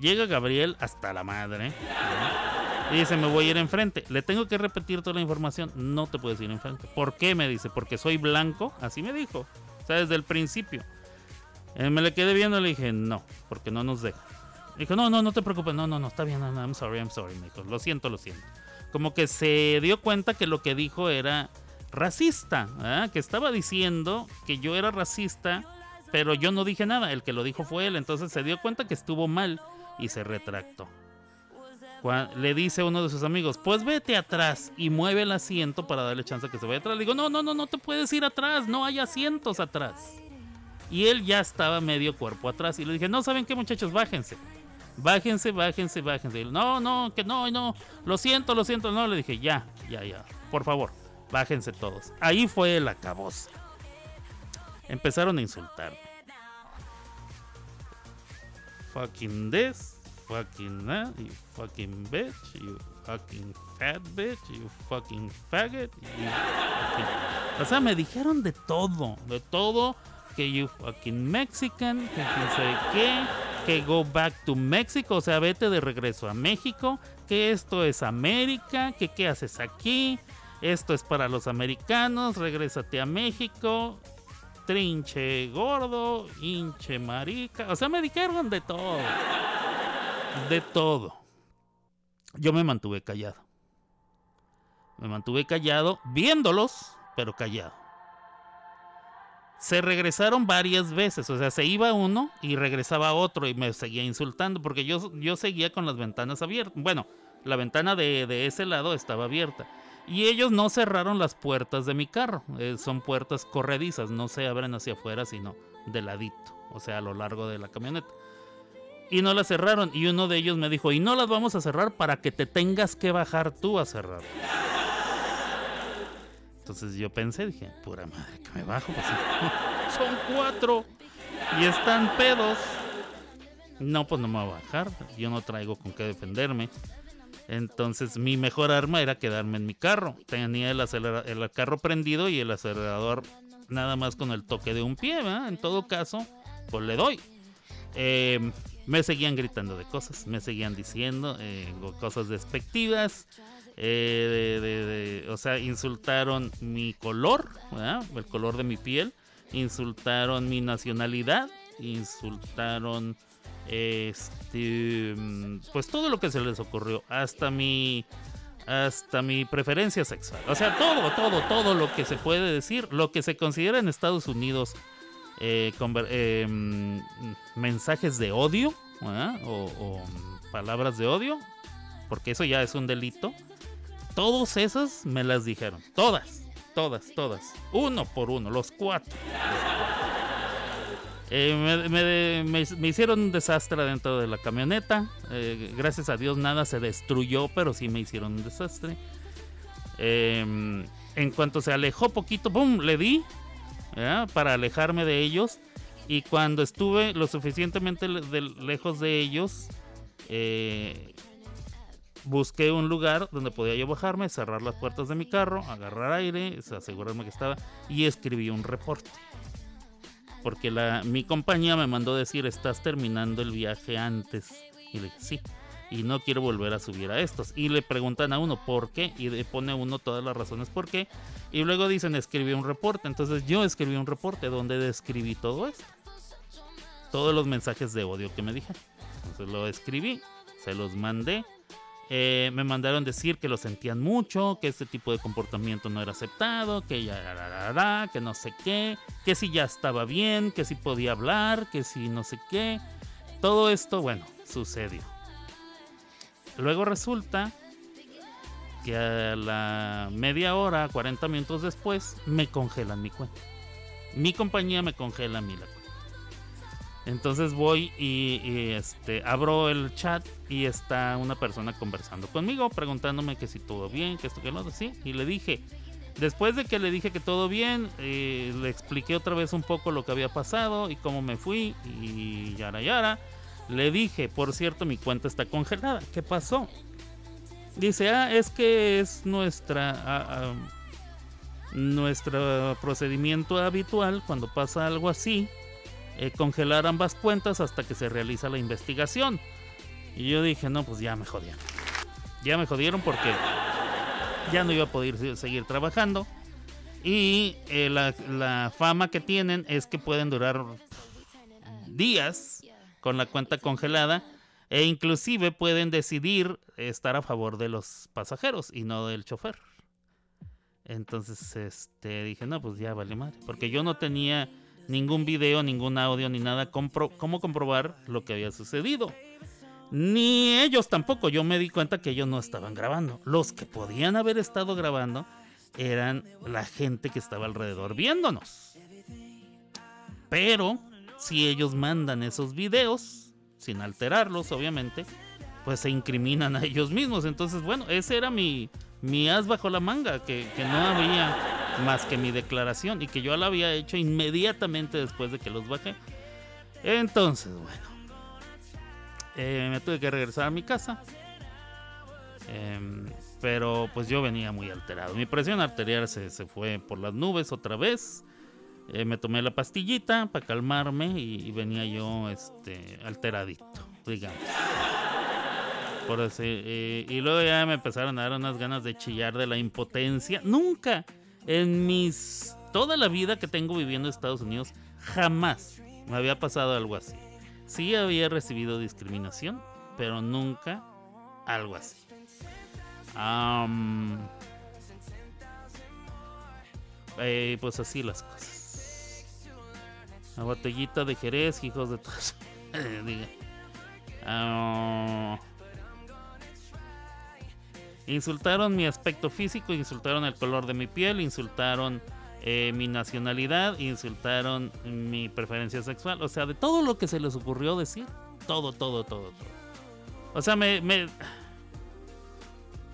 Speaker 1: Llega Gabriel hasta la madre. Y dice, me voy a ir enfrente. Le tengo que repetir toda la información. No te puedes ir enfrente. ¿Por qué? Me dice, porque soy blanco. Así me dijo. O sea, desde el principio. Eh, me le quedé viendo y le dije, no, porque no nos deja. Dijo, no, no, no te preocupes. No, no, no, está bien. No, no, I'm sorry, I'm sorry. Me dijo, lo siento, lo siento. Como que se dio cuenta que lo que dijo era racista. ¿ah? Que estaba diciendo que yo era racista, pero yo no dije nada. El que lo dijo fue él. Entonces se dio cuenta que estuvo mal y se retractó. Le dice uno de sus amigos, pues vete atrás y mueve el asiento para darle chance a que se vaya atrás. Le digo, no, no, no, no te puedes ir atrás, no hay asientos atrás. Y él ya estaba medio cuerpo atrás. Y le dije, no, ¿saben qué muchachos? Bájense. Bájense, bájense, bájense. Y él, no, no, que no, no. Lo siento, lo siento. No, le dije, ya, ya, ya. Por favor, bájense todos. Ahí fue el acabose. Empezaron a insultarme. Fucking this, fucking that, you fucking bitch, you fucking fat bitch, you fucking faggot, you fucking... O sea, me dijeron de todo, de todo, que you fucking Mexican, que quién sabe qué, que go back to Mexico, o sea, vete de regreso a México, que esto es América, que qué haces aquí, esto es para los americanos, regrésate a México, trinche gordo, hinche marica, o sea, me dijeron de todo, de todo. Yo me mantuve callado. Me mantuve callado, viéndolos, pero callado. Se regresaron varias veces, o sea, se iba uno y regresaba otro y me seguía insultando porque yo, yo seguía con las ventanas abiertas. Bueno, la ventana de, de ese lado estaba abierta. Y ellos no cerraron las puertas de mi carro. eh, son puertas corredizas, no se abren hacia afuera, sino de ladito, o sea, a lo largo de la camioneta. Y no las cerraron. Y uno de ellos me dijo, y no las vamos a cerrar para que te tengas que bajar tú a cerrar. Entonces yo pensé, dije, pura madre, que me bajo. Pues, <laughs> son cuatro. Y están pedos. No, pues no me voy a bajar. Yo no traigo con qué defenderme. Entonces mi mejor arma era quedarme en mi carro. Tenía el, el carro prendido y el acelerador nada más con el toque de un pie. ¿verdad? En todo caso, pues le doy. Eh, me seguían gritando de cosas, me seguían diciendo eh, cosas despectivas. eh, o sea, insultaron mi color, el color de mi piel. Insultaron mi nacionalidad. Insultaron este pues todo lo que se les ocurrió hasta mi hasta mi preferencia sexual o sea todo todo todo lo que se puede decir lo que se considera en Estados Unidos eh, eh, mm, mensajes de odio o, palabras de odio porque eso ya es un delito todos esas me las dijeron todas todas todas uno por uno los cuatro eh, me, hicieron un desastre dentro de la camioneta. Gracias a Dios nada se destruyó, pero sí me hicieron un desastre. En cuanto se alejó poquito, ¡pum! Le di ¿ya? para alejarme de ellos. Y cuando estuve lo suficientemente lejos de ellos, eh, busqué un lugar donde podía yo bajarme, cerrar las puertas de mi carro, agarrar aire, asegurarme que estaba y escribí un reporte porque la, mi compañía me mandó decir, estás terminando el viaje antes. Y le dije, sí, y no quiero volver a subir a estos. Y le preguntan a uno, ¿por qué? Y le pone uno todas las razones por qué. Y luego dicen, escribí un reporte. Entonces yo escribí un reporte donde describí todo esto. Todos los mensajes de odio que me dije. Entonces lo escribí, se los mandé. Eh, me mandaron decir que lo sentían mucho, que este tipo de comportamiento no era aceptado, que ya, que no sé qué, que si ya estaba bien, que si podía hablar, que si no sé qué. Todo esto, bueno, sucedió. Luego resulta que a la media hora, 40 minutos después, me congelan mi cuenta. Mi compañía me congela mí la cuenta. Entonces voy y, y, este abro el chat y está una persona conversando conmigo, preguntándome que si todo bien, que esto, que lo otro, sí. Y le dije, después de que le dije que todo bien, eh, le expliqué otra vez un poco lo que había pasado y cómo me fui y yara yara. Le dije, por cierto, mi cuenta está congelada. ¿Qué pasó? Dice, ah, es que es nuestra... ah, ah, nuestro procedimiento habitual cuando pasa algo así eh, congelar ambas cuentas hasta que se realiza la investigación. Y yo dije, no, pues ya me jodieron. Ya me jodieron porque ya no iba a poder se- seguir trabajando. Y eh, la fama que tienen es que pueden durar días con la cuenta congelada. E inclusive pueden decidir estar a favor de los pasajeros y no del chofer. Entonces, este, dije, no, pues ya vale madre. Porque yo no tenía ningún video, ningún audio, ni nada. Compro, ¿Cómo comprobar lo que había sucedido? Ni ellos tampoco. Yo me di cuenta que ellos no estaban grabando. Los que podían haber estado grabando eran la gente que estaba alrededor viéndonos. Pero si ellos mandan esos videos, sin alterarlos obviamente, pues se incriminan a ellos mismos. Entonces, bueno, ese era mi, mi as bajo la manga, que, que no había más que mi declaración y que yo la había hecho inmediatamente después de que los bajé. Entonces, bueno, eh, me tuve que regresar a mi casa. Em, pero pues yo venía muy alterado. Mi presión arterial se, se fue por las nubes otra vez. Eh, me tomé la pastillita para calmarme y, venía yo este, alteradito, digamos. Por así, eh, y luego ya me empezaron a dar unas ganas de chillar de la impotencia. Nunca en mis toda la vida que tengo viviendo en Estados Unidos jamás me había pasado algo así. Sí había recibido discriminación, pero nunca algo así. Eh, pues así las cosas. La botellita de Jerez, hijos de todos. <laughs> Ah, insultaron mi aspecto físico, insultaron el color de mi piel, insultaron eh, mi nacionalidad, insultaron mi preferencia sexual. O sea, de todo lo que se les ocurrió decir. Todo, todo, todo, todo. O sea, me... me-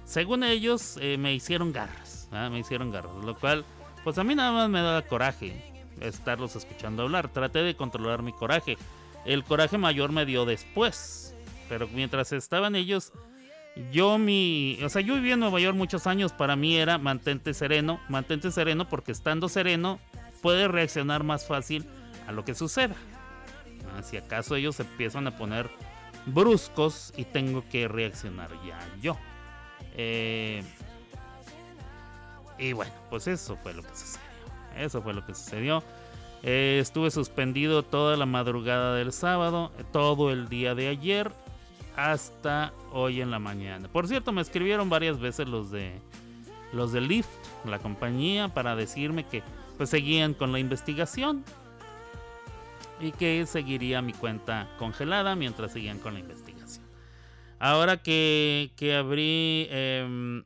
Speaker 1: según ellos, eh, me hicieron garras. ¿ah? Me hicieron garras. Lo cual, pues a mí nada más me da coraje estarlos escuchando hablar. Traté de controlar mi coraje. El coraje mayor me dio después. Pero mientras estaban ellos, yo mi... O sea, yo viví en Nueva York muchos años. Para mí era mantente sereno. Mantente sereno porque estando sereno puedes reaccionar más fácil a lo que suceda. Ah, Si acaso ellos se empiezan a poner bruscos y tengo que reaccionar ya yo. Eh, y bueno, pues eso fue lo que sucedió. Eso fue lo que sucedió. Eh, estuve suspendido toda la madrugada del sábado, eh, todo el día de ayer, hasta hoy en la mañana. Por cierto, me escribieron varias veces los de los de Lyft, la compañía, para decirme que pues seguían con la investigación y que seguiría mi cuenta congelada mientras seguían con la investigación. Ahora que, que abrí, em,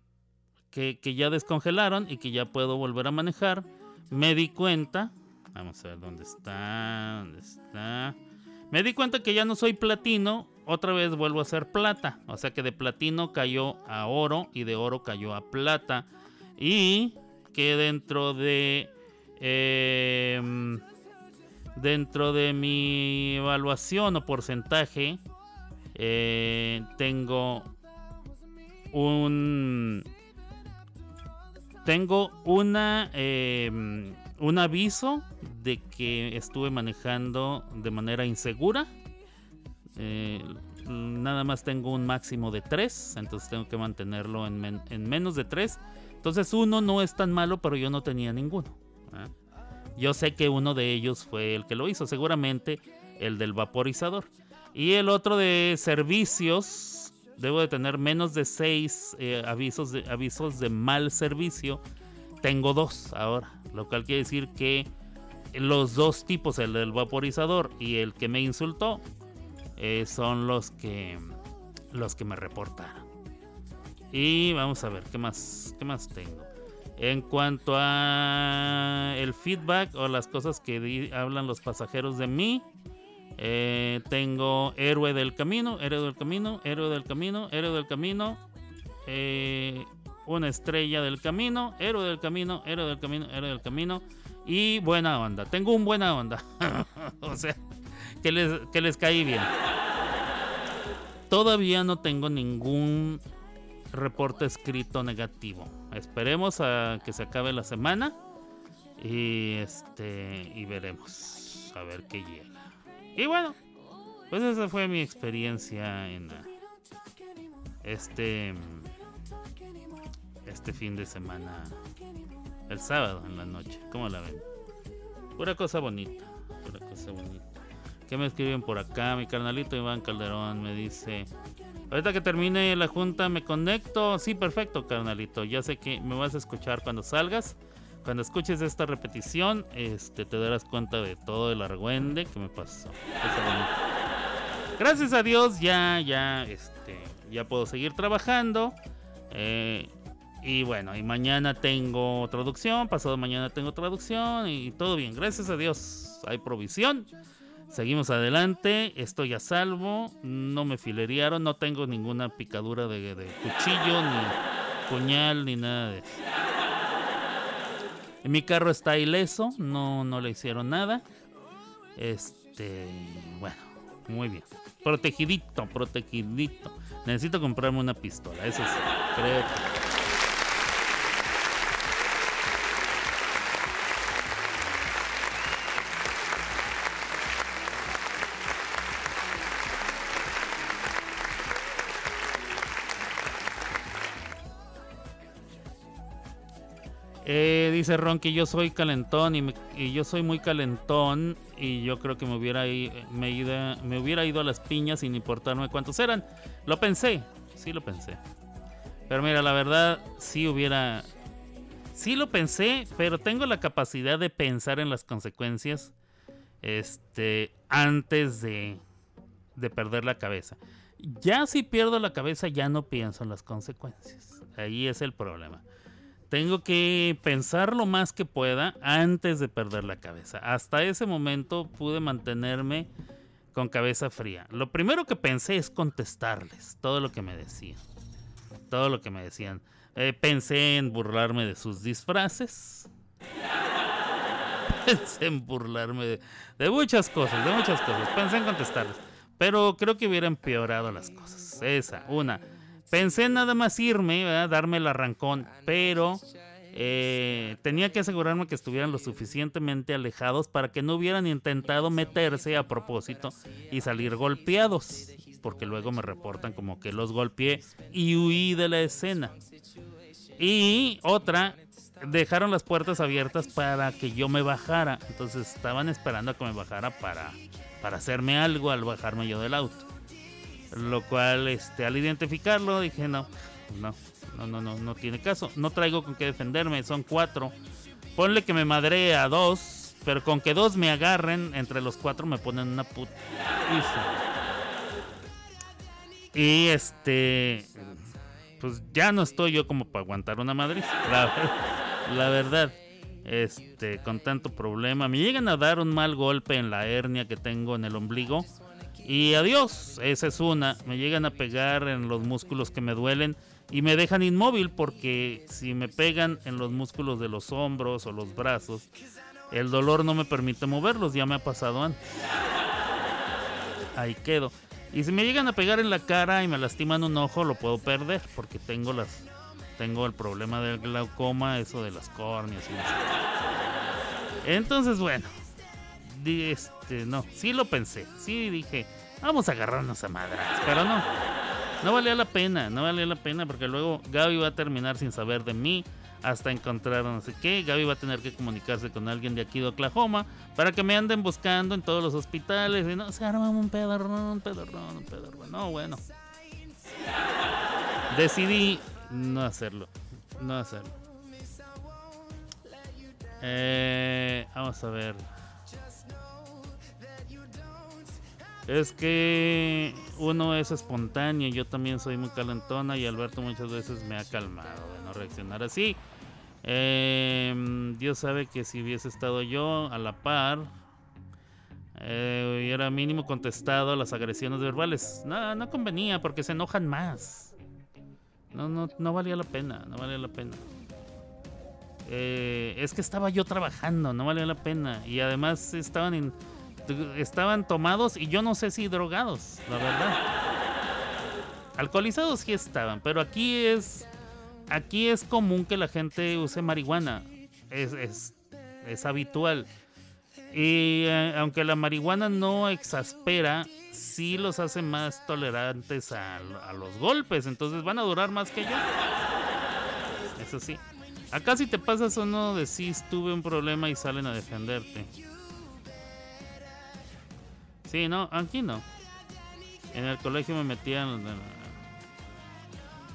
Speaker 1: que, que ya descongelaron y que ya puedo volver a manejar, me di cuenta, vamos a ver dónde está, dónde está. Me di cuenta que ya no soy platino, otra vez vuelvo a ser plata. O sea que de platino cayó a oro y de oro cayó a plata. Y que dentro de... em, dentro de mi evaluación o porcentaje, eh, tengo un... Tengo una, em, un aviso de que estuve manejando de manera insegura. Eh, nada más tengo un máximo de 3, entonces tengo que mantenerlo en, men- en menos de 3. Entonces uno no es tan malo, pero yo no tenía ninguno. ¿ah? Yo sé que uno de ellos fue el que lo hizo, seguramente el del vaporizador. Y el otro de servicios, debo de tener menos de 6 avisos, de, avisos de mal servicio. Tengo dos ahora, lo cual quiere decir que los dos tipos, el del vaporizador y el que me insultó, eh, son los que los que me reportaron. Y vamos a ver qué más, qué más tengo. En cuanto a el feedback o las cosas que hablan los pasajeros de mí, eh, tengo héroe del camino, héroe del camino, héroe del camino, héroe del camino, eh, una estrella del camino, héroe del camino, héroe del camino, héroe del camino y buena onda. Tengo un buena onda. <laughs> o sea, que les, que les caí bien. Todavía no tengo ningún reporte escrito negativo. Esperemos a que se acabe la semana y este y veremos a ver qué llega. Y bueno, pues esa fue mi experiencia en ah, este este fin de semana el sábado en la noche. ¿Cómo la ven? Pura cosa bonita, pura cosa bonita. ¿Qué me escriben por acá? Mi carnalito Iván Calderón me dice, ahorita que termine la junta me conecto. Sí, perfecto, carnalito. Ya sé que me vas a escuchar cuando salgas. Cuando escuches esta repetición, este, te darás cuenta de todo el argüende que me pasó. Gracias a Dios ya, ya, este, ya puedo seguir trabajando. Eh, y bueno, y mañana tengo traducción, pasado mañana tengo traducción y todo bien. Gracias a Dios hay provisión. Seguimos adelante, estoy a salvo, no me fileriaron, no tengo ninguna picadura de, de cuchillo, ni puñal, ni nada de eso. Mi carro está ileso, no, no le hicieron nada. Este, bueno, muy bien. Protegidito, protegidito. Necesito comprarme una pistola, eso sí, creo que- dice Ron que yo soy calentón y, me- y yo soy muy calentón y yo creo que me hubiera, me, ida- me hubiera ido a las piñas sin importarme cuántos eran. Lo pensé, sí lo pensé. Pero mira, la verdad, sí hubiera... Sí lo pensé, pero tengo la capacidad de pensar en las consecuencias este, antes de, de perder la cabeza. Ya si pierdo la cabeza, ya no pienso en las consecuencias. Ahí es el problema. Tengo que pensar lo más que pueda antes de perder la cabeza. Hasta ese momento pude mantenerme con cabeza fría. Lo primero que pensé es contestarles todo lo que me decían. Todo lo que me decían. Eh, pensé en burlarme de sus disfraces. <laughs> Pensé en burlarme de, muchas cosas, de muchas cosas. Pensé en contestarles. Pero creo que hubiera empeorado las cosas. Esa, una. Pensé en nada más irme, ¿verdad? darme el arrancón, pero eh, tenía que asegurarme que estuvieran lo suficientemente alejados para que no hubieran intentado meterse a propósito y salir golpeados, porque luego me reportan como que los golpeé y huí de la escena. Y otra, dejaron las puertas abiertas para que yo me bajara, entonces estaban esperando a que me bajara para, para hacerme algo al bajarme yo del auto. Lo cual, este, al identificarlo, dije, no, no, no, no, no, no tiene caso. No traigo con qué defenderme, son cuatro. Ponle que me madré a dos, pero con que dos me agarren, entre los cuatro me ponen una puta. Y este, pues ya no estoy yo como para aguantar una madriz. La, la verdad, este, con tanto problema. Me llegan a dar un mal golpe en la hernia que tengo en el ombligo. Y adiós, esa es una. Me llegan a pegar en los músculos que me duelen y me dejan inmóvil porque si me pegan en los músculos de los hombros o los brazos, el dolor no me permite moverlos, ya me ha pasado antes. Ahí quedo. Y si me llegan a pegar en la cara y me lastiman un ojo, lo puedo perder porque tengo las tengo el problema del glaucoma, eso de las córneas y eso. Entonces, bueno, este, no, sí lo pensé, sí dije, vamos a agarrarnos a madras, pero no, no valía la pena, no valía la pena porque luego Gaby va a terminar sin saber de mí hasta encontrar no sé qué, Gaby va a tener que comunicarse con alguien de aquí de Oklahoma para que me anden buscando en todos los hospitales y no, se arma un pedorrón, un pedorrón, un pedorrón, no, bueno. Decidí no hacerlo, no hacerlo. Eh, vamos a ver. Es que uno es espontáneo, yo también soy muy calentona y Alberto muchas veces me ha calmado de no reaccionar así. Eh, Dios sabe que si hubiese estado yo a la par, eh, hubiera mínimo contestado las agresiones verbales. No, no convenía porque se enojan más. No, no, no valía la pena, no valía la pena. Eh, es que estaba yo trabajando, no valía la pena. Y además estaban en- estaban tomados y yo no sé si drogados, la verdad. Alcoholizados sí estaban, pero aquí es aquí es común que la gente use marihuana. Es, es, es habitual. Y eh, aunque la marihuana no exaspera, sí los hace más tolerantes a, los golpes. Entonces van a durar más que yo. Eso sí. Acá si te pasas uno de sí tuve un problema y salen a defenderte. Sí, no, aquí no. En el colegio me metían...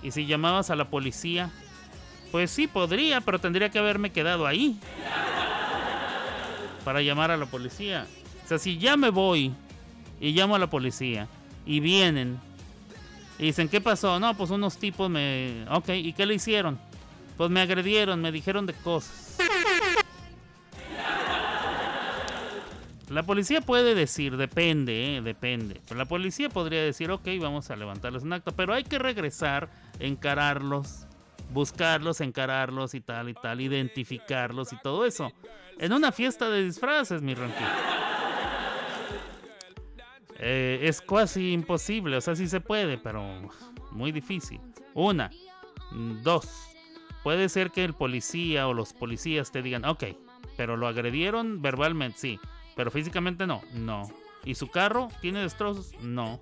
Speaker 1: Y si llamabas a la policía, pues sí podría, pero tendría que haberme quedado ahí. Para llamar a la policía. O sea, si ya me voy y llamo a la policía, y vienen. Y dicen, ¿qué pasó? No, pues unos tipos me... Ok, ¿y qué le hicieron? Pues me agredieron, me dijeron de cosas. La policía puede decir, depende, eh, depende. La policía podría decir, ok, vamos a levantarles un acto. Pero hay que regresar, encararlos, buscarlos, encararlos y tal y tal, identificarlos y todo eso. En una fiesta de disfraces, mi Ronqui. Eh, es casi imposible, o sea, sí se puede, pero muy difícil. Una, dos. Puede ser que el policía o los policías te digan, ok, pero lo agredieron verbalmente, sí, pero físicamente no, no. ¿Y su carro tiene destrozos? No.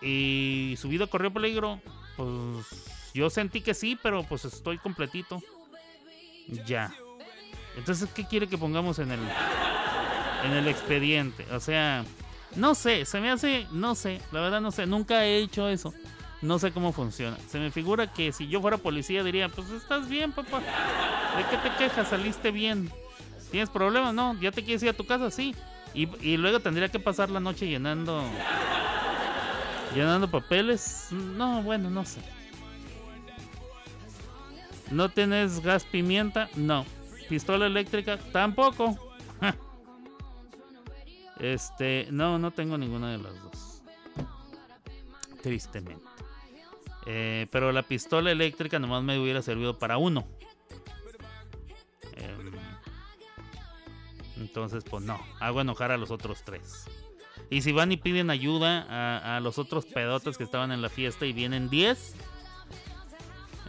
Speaker 1: ¿Y su vida corrió peligro? Pues yo sentí que sí, pero pues estoy completito. Ya. Entonces, ¿qué quiere que pongamos en el en el expediente? O sea, no sé, se me hace, no sé, la verdad no sé, nunca he hecho eso. No sé cómo funciona. Se me figura que si yo fuera policía diría, pues estás bien, papá. ¿De qué te quejas? Saliste bien. ¿Tienes problemas? No, ya te quieres ir a tu casa, sí. Y, y luego tendría que pasar la noche llenando llenando papeles. No, bueno, no sé. ¿No tienes gas pimienta? No. ¿Pistola eléctrica? Tampoco. <laughs> Este, no, no tengo ninguna de las dos. Tristemente. Eh, pero la pistola eléctrica nomás me hubiera servido para uno. Em, entonces, pues no, hago enojar a los otros tres. Y si van y piden ayuda a, a los otros pedotes que estaban en la fiesta y vienen 10,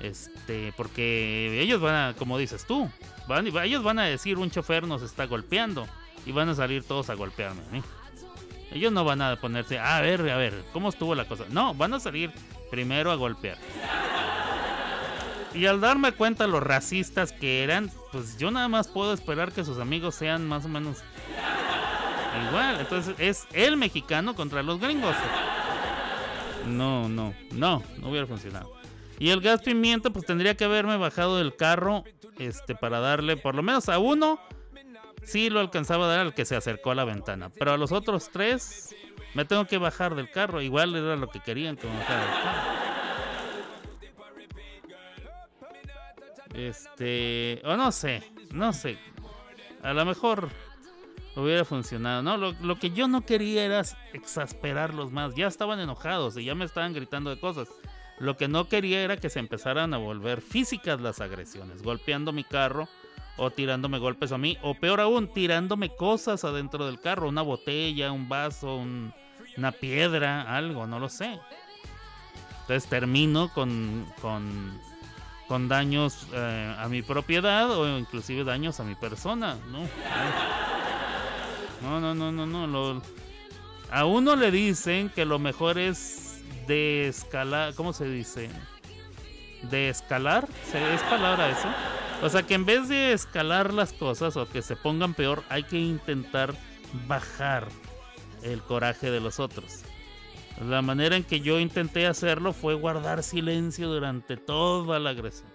Speaker 1: este, porque ellos van a, como dices tú, van, ellos van a decir un chofer nos está golpeando y van a salir todos a golpearme. ¿eh? Ellos no van a ponerse, a ver, a ver, ¿cómo estuvo la cosa? No, van a salir primero a golpear. Y al darme cuenta los racistas que eran, pues yo nada más puedo esperar que sus amigos sean más o menos igual. Entonces es el mexicano contra los gringos. No, no, no, no hubiera funcionado. Y el gas pimienta, pues tendría que haberme bajado del carro este, para darle por lo menos a uno. Sí lo alcanzaba a dar al que se acercó a la ventana. Pero a los otros tres me tengo que bajar del carro. Igual era lo que querían que me bajara del carro. Este, o no sé, no sé. A lo mejor hubiera funcionado. No, lo, que yo no quería era exasperarlos más. Ya estaban enojados y ya me estaban gritando de cosas. Lo que no quería era que se empezaran a volver físicas las agresiones, golpeando mi carro o tirándome golpes a mí, o peor aún, tirándome cosas adentro del carro, una botella, un vaso, un, una piedra, algo, no lo sé. Entonces termino con, con, con daños eh, a mi propiedad o inclusive daños a mi persona, ¿no? No, no, no, no, no. A uno le dicen que lo mejor es de escalar, ¿cómo se dice? De escalar, ¿es palabra eso? O sea que en vez de escalar las cosas o que se pongan peor, hay que intentar bajar el coraje de los otros. La manera en que yo intenté hacerlo fue guardar silencio durante toda la agresión.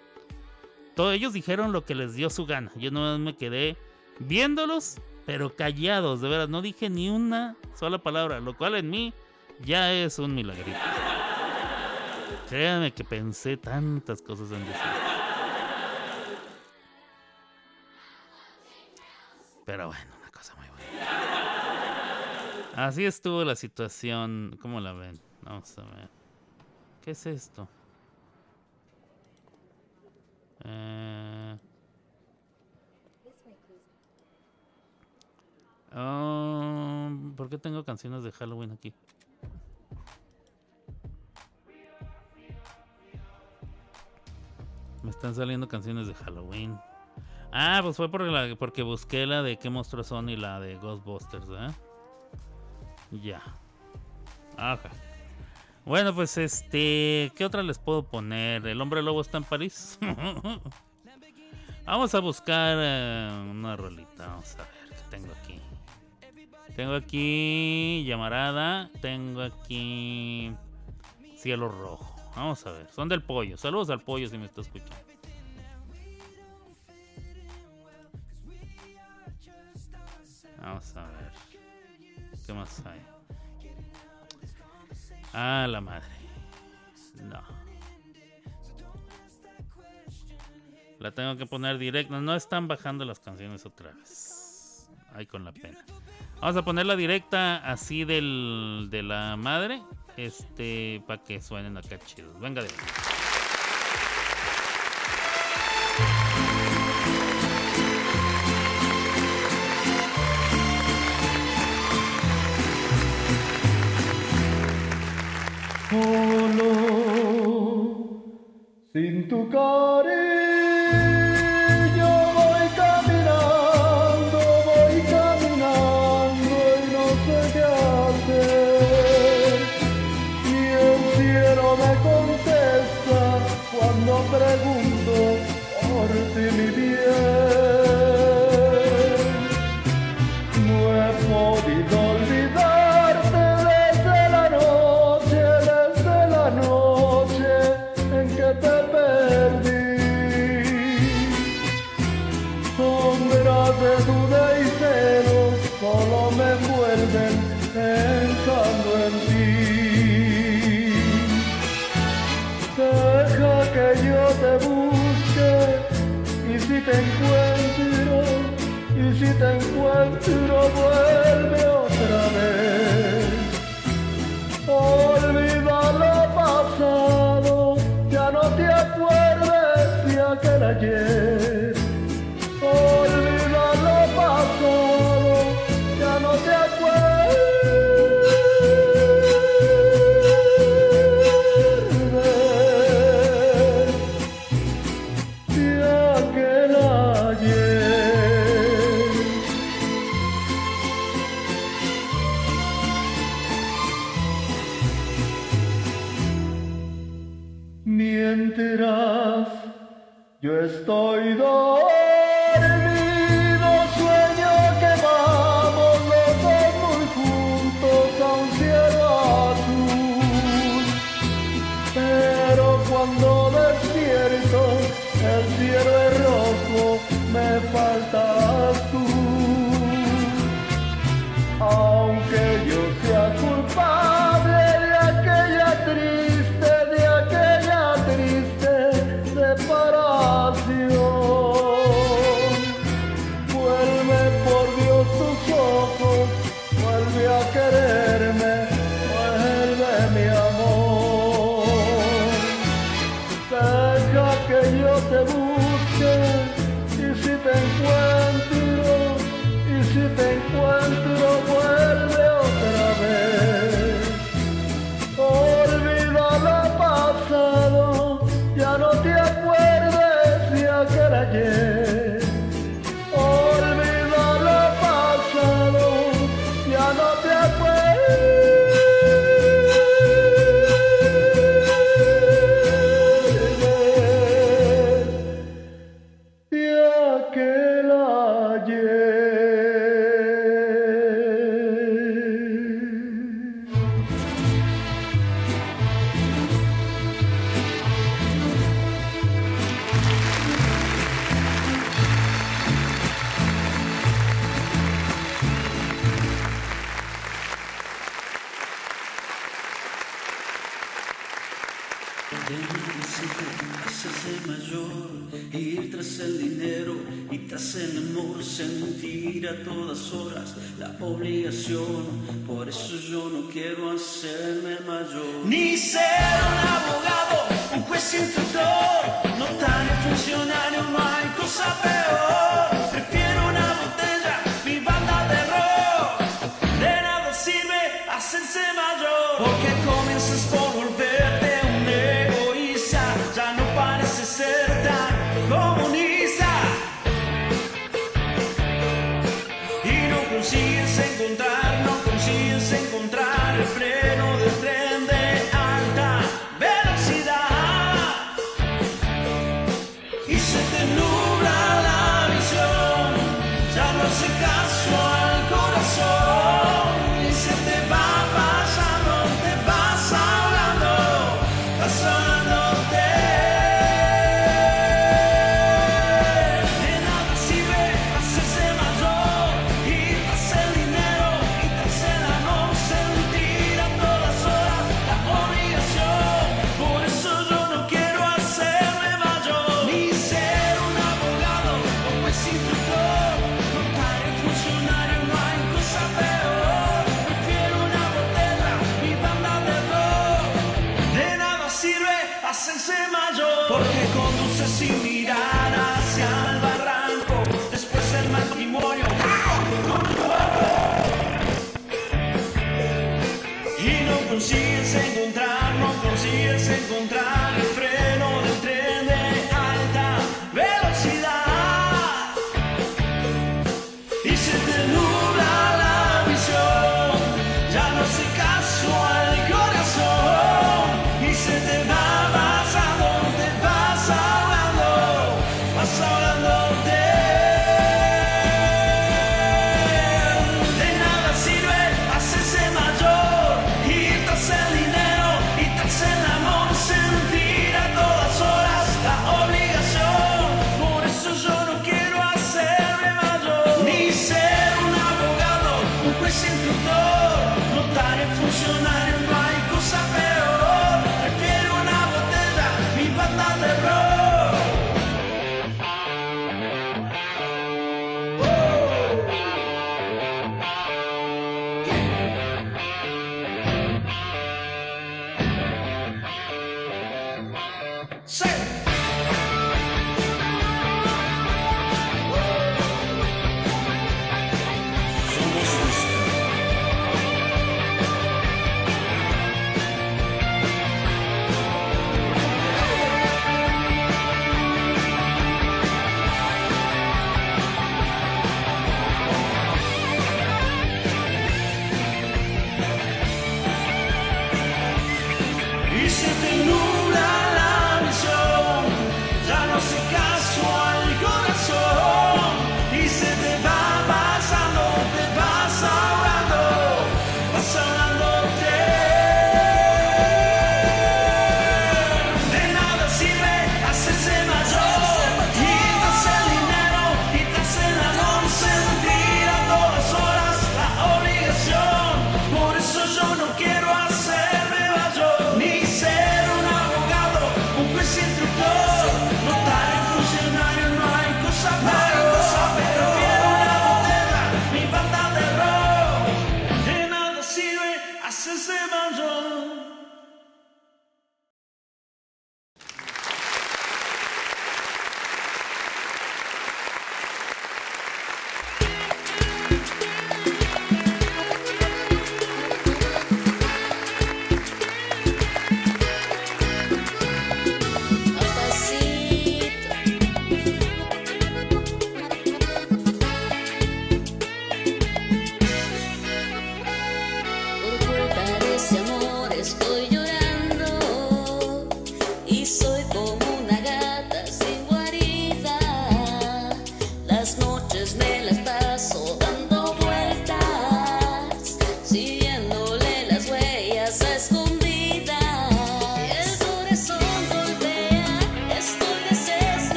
Speaker 1: Todos ellos dijeron lo que les dio su gana. Yo no me quedé viéndolos, pero callados, de verdad. No dije ni una sola palabra, lo cual en mí ya es un milagrito. Créanme que pensé tantas cosas en decir. Pero bueno, una cosa muy buena. Así estuvo la situación. ¿Cómo la ven? Vamos a ver. ¿Qué es esto? Eh... Um, ¿Por qué tengo canciones de Halloween aquí? Me están saliendo canciones de Halloween. Ah, pues fue la, porque busqué la de qué monstruos son y la de Ghostbusters, ¿eh? Ya. Ajá. Bueno, pues este. ¿Qué otra les puedo poner? ¿El hombre lobo está en París? <laughs> Vamos a buscar uh, una rolita. Vamos a ver qué tengo aquí. Tengo aquí Llamarada. Tengo aquí Cielo Rojo. Vamos a ver. Son del pollo. Saludos al pollo si me está escuchando. Vamos a ver. ¿Qué más hay? Ah, la madre. No. La tengo que poner directa. No están bajando las canciones otra vez. Ay, con la pena. Vamos a ponerla directa así del, de la madre. Este, para que suenen acá chidos. Venga de ahí.
Speaker 3: solo sin tu cariño.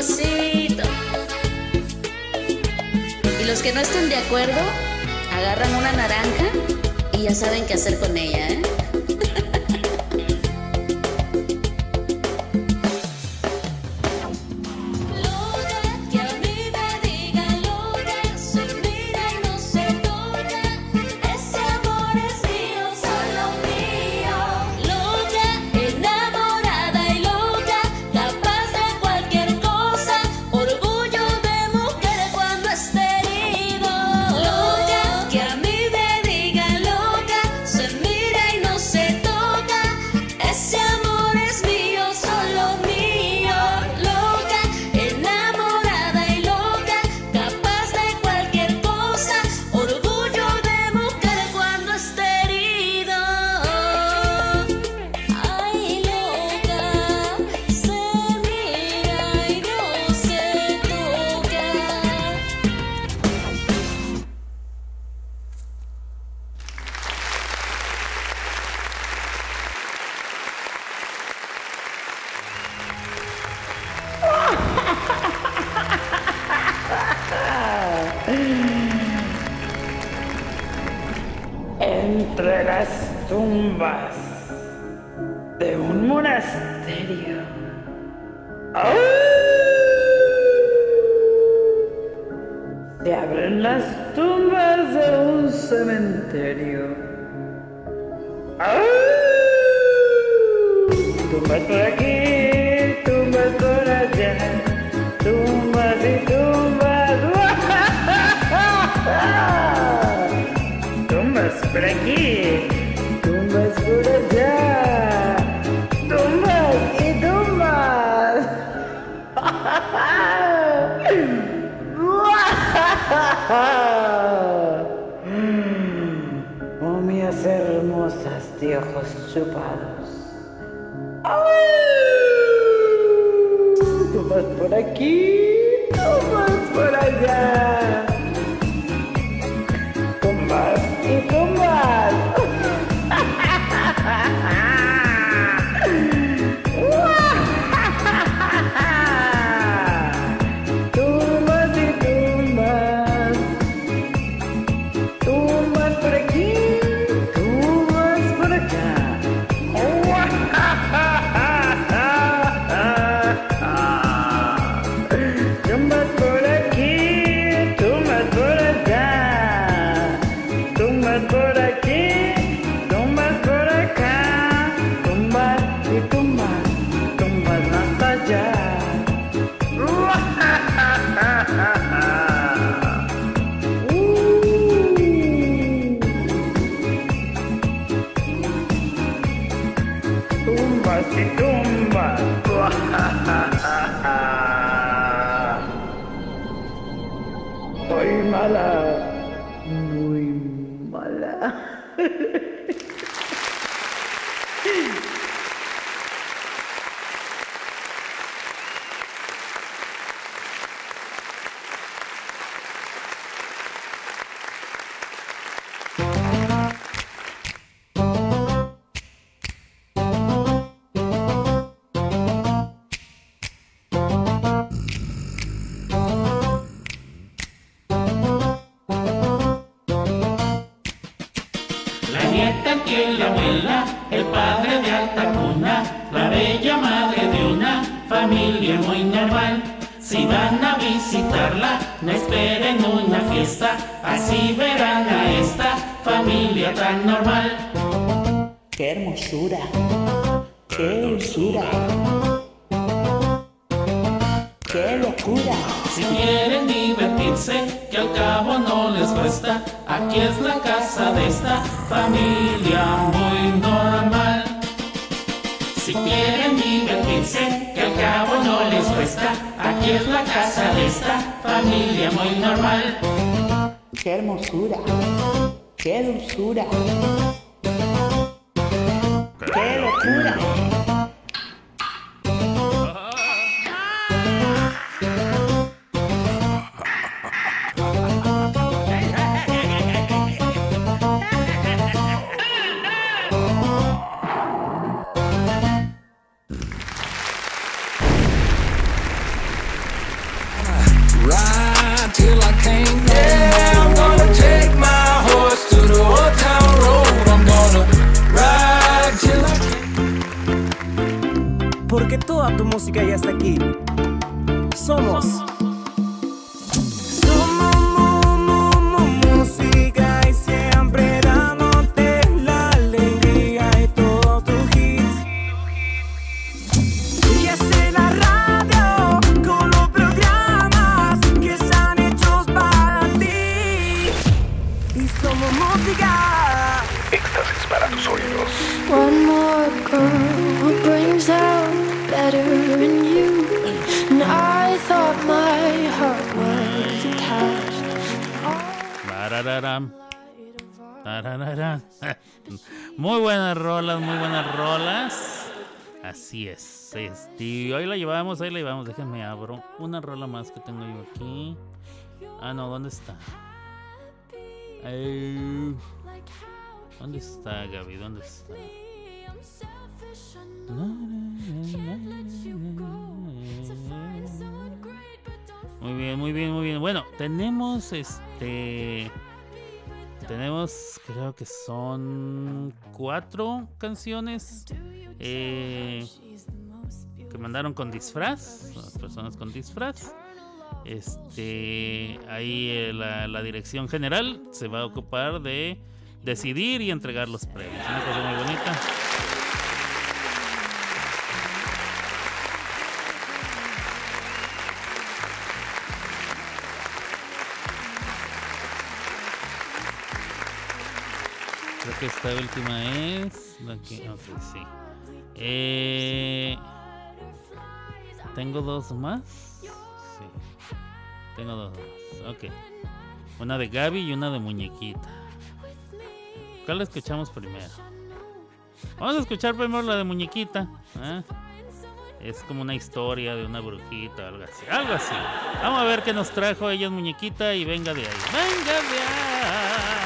Speaker 3: Y los que no
Speaker 8: estén de acuerdo, agarran una naranja y ya saben qué hacer con ella, ¿eh? Que
Speaker 1: la abuela, el padre de alta cuna, la bella madre de una familia muy normal. Si van a visitarla, no esperen una fiesta, así verán a esta familia tan normal.
Speaker 9: ¡Qué hermosura! ¡Qué dulzura! Locura!
Speaker 1: Si quieren divertirse, que al cabo no les cuesta, aquí es la casa de esta familia muy normal. Si quieren divertirse, que al cabo no les cuesta, aquí es la casa de esta familia muy normal.
Speaker 9: ¡Qué hermosura! ¡Qué dulzura! ¡Qué locura!
Speaker 10: Tu música ya está aquí. Somos
Speaker 11: Así es. Este, hoy la llevamos, ahí la llevamos. Déjenme abro una rola más que tengo yo aquí. Ah, no, ¿dónde está? ¿Dónde está, Gaby? ¿Dónde está? Muy bien, muy bien, muy bien. Bueno, tenemos este.
Speaker 1: Tenemos, creo que son cuatro canciones eh, que mandaron con disfraz, las personas con disfraz. Este, ahí eh, la, la dirección general se va a ocupar de decidir y entregar los premios. Una cosa muy bonita. Que esta última es. la que- ok, sí. Eh, Tengo dos más. Sí. Tengo dos más. Ok. Una de Gaby y una de Muñequita. ¿Cuál escuchamos primero? Vamos a escuchar primero la de Muñequita. ¿eh? Es como una historia de una brujita, algo así. Algo así. Vamos a ver qué nos trajo ella Muñequita y venga de ahí. Venga de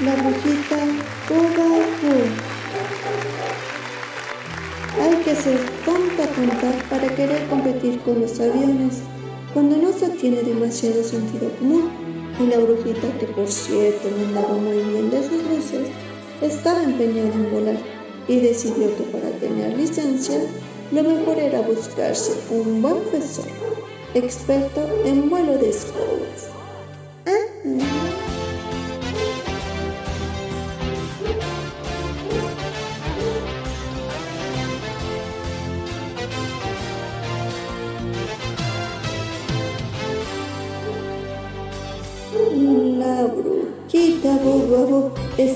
Speaker 12: La brujita Boba Hay que ser tonta tonta para querer competir con los aviones cuando no se tiene demasiado sentido común. Y la brujita, que por cierto no andaba muy bien de sus luces, estaba empeñada en volar y decidió que para tener licencia lo mejor era buscarse un buen profesor, experto en vuelo de escobas.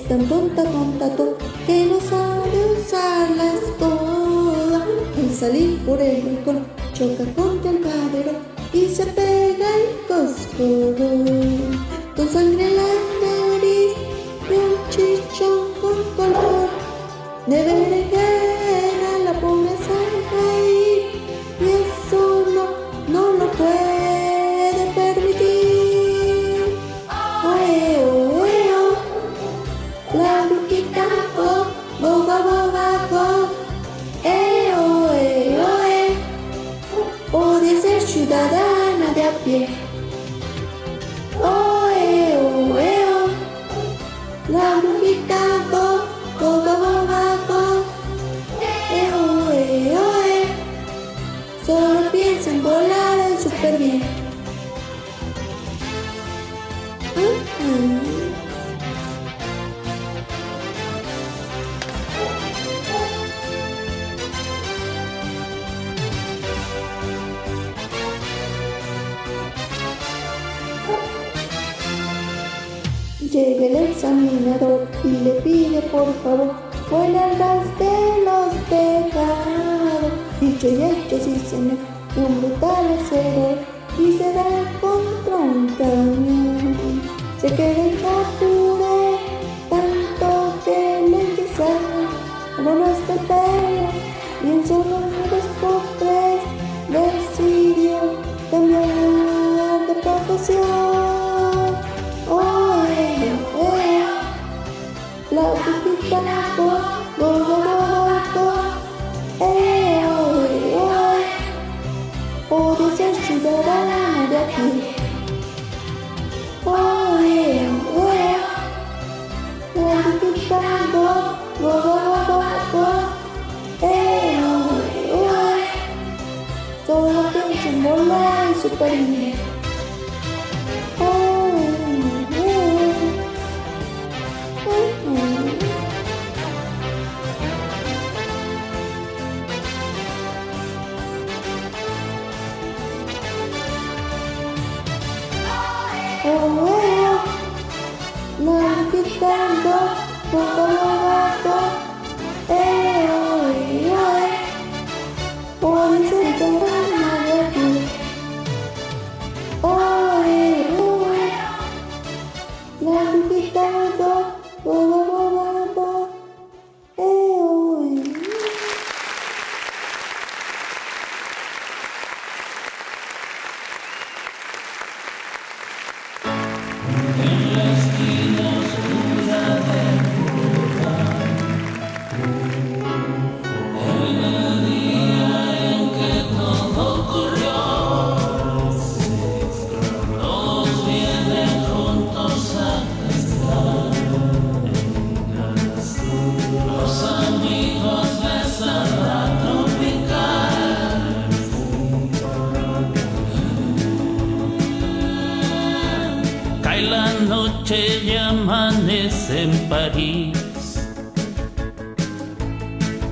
Speaker 12: Tan tonta tonta to, que no sabe usar la escoba. Al salir por el rincón choca contra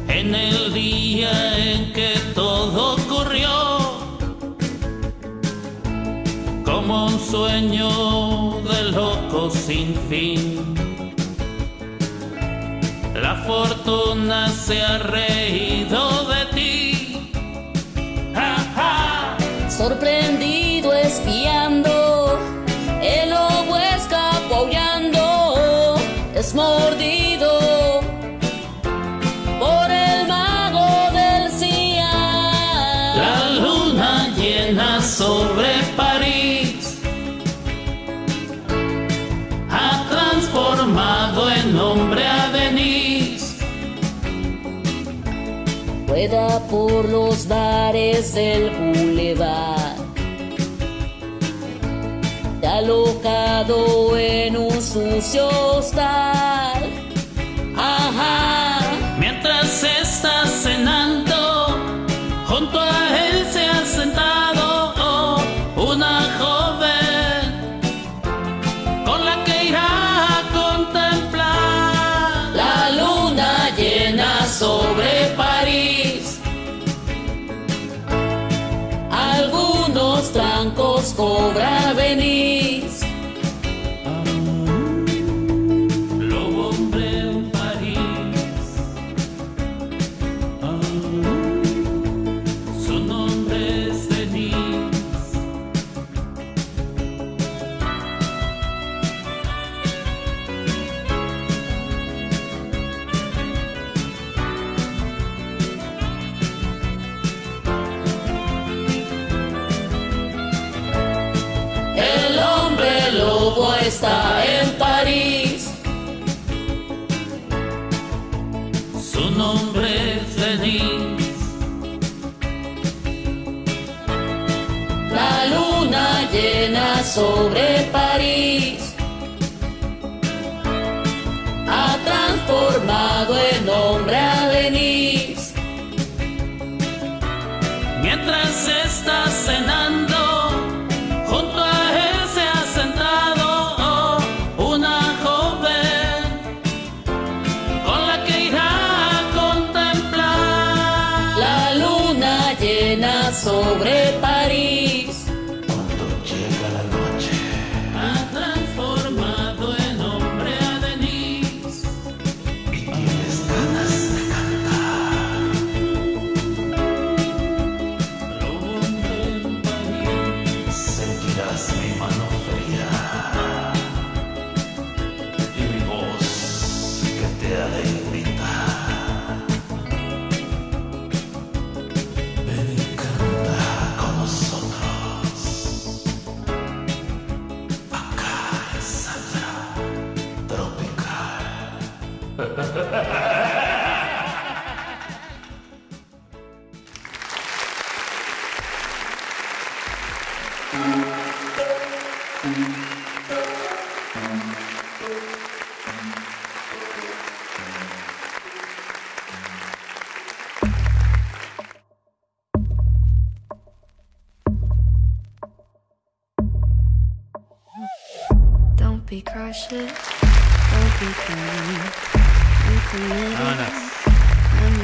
Speaker 12: En
Speaker 13: el día en que todo ocurrió, como un sueño de loco sin fin. La fortuna se ha reído
Speaker 8: por los bares del boulevard. Te alocado en un sucio hostal. Sobre París.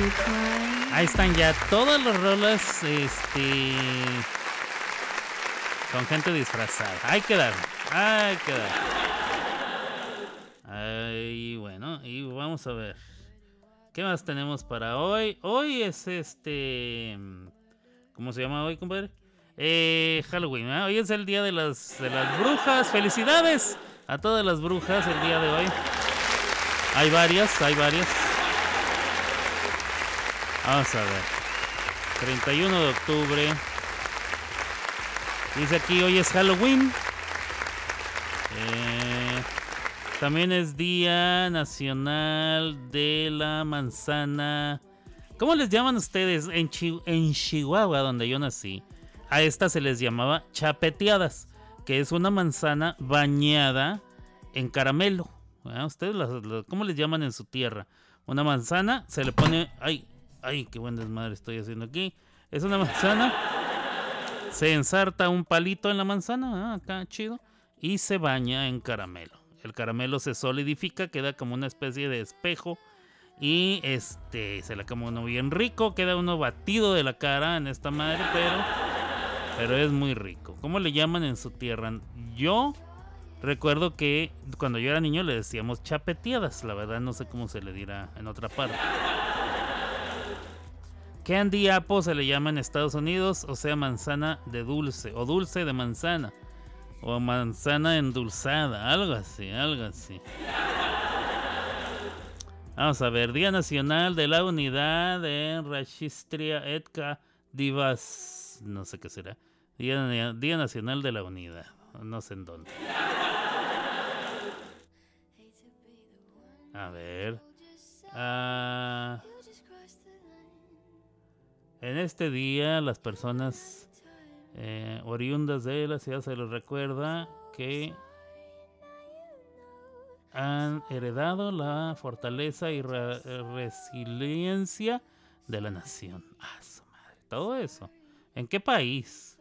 Speaker 14: You cry.
Speaker 1: Ahí están ya todas las rolas, este, con gente disfrazada. Hay que dar, hay que dar. Ay, bueno, y vamos a ver. ¿Qué más tenemos para hoy? Hoy es este, ¿cómo se llama hoy, compadre? Eh, Halloween. ¿eh? Hoy es el día de las, de las brujas. Felicidades a todas las brujas el día de hoy. Hay varias, hay varias. Vamos a ver. 31 de octubre. Dice aquí, hoy es Halloween. Eh, también es Día Nacional de la Manzana. ¿Cómo les llaman ustedes en, en Chihuahua, donde yo nací? A estas se les llamaba chapeteadas, que es una manzana bañada en caramelo. ¿Ustedes cómo les llaman en su tierra? Una manzana se le pone... Ay, ay, qué buen desmadre estoy haciendo aquí. Es una manzana. Se ensarta un palito en la manzana, ¿verdad? acá chido. y se baña en caramelo. El caramelo se solidifica, queda como una especie de espejo y este se le come uno bien rico, queda uno batido de la cara en esta madre, pero pero es muy rico. ¿Cómo le llaman en su tierra? Yo recuerdo que cuando yo era niño le decíamos chapeteadas, la verdad no sé cómo se le dirá en otra parte. Candy apple se le llama en Estados Unidos, o sea, manzana de dulce, o dulce de manzana, o manzana endulzada, algo así, algo así. Vamos a ver, Día Nacional de la Unidad de Rashistria Etka Divas, no sé qué será. Día, Día Nacional de la Unidad, no sé en dónde. A ver. Ah, en este día las personas eh, oriundas de la ciudad se les recuerda que han heredado la fortaleza y re- resiliencia de la nación. Ah, su madre. Todo eso. ¿En qué país?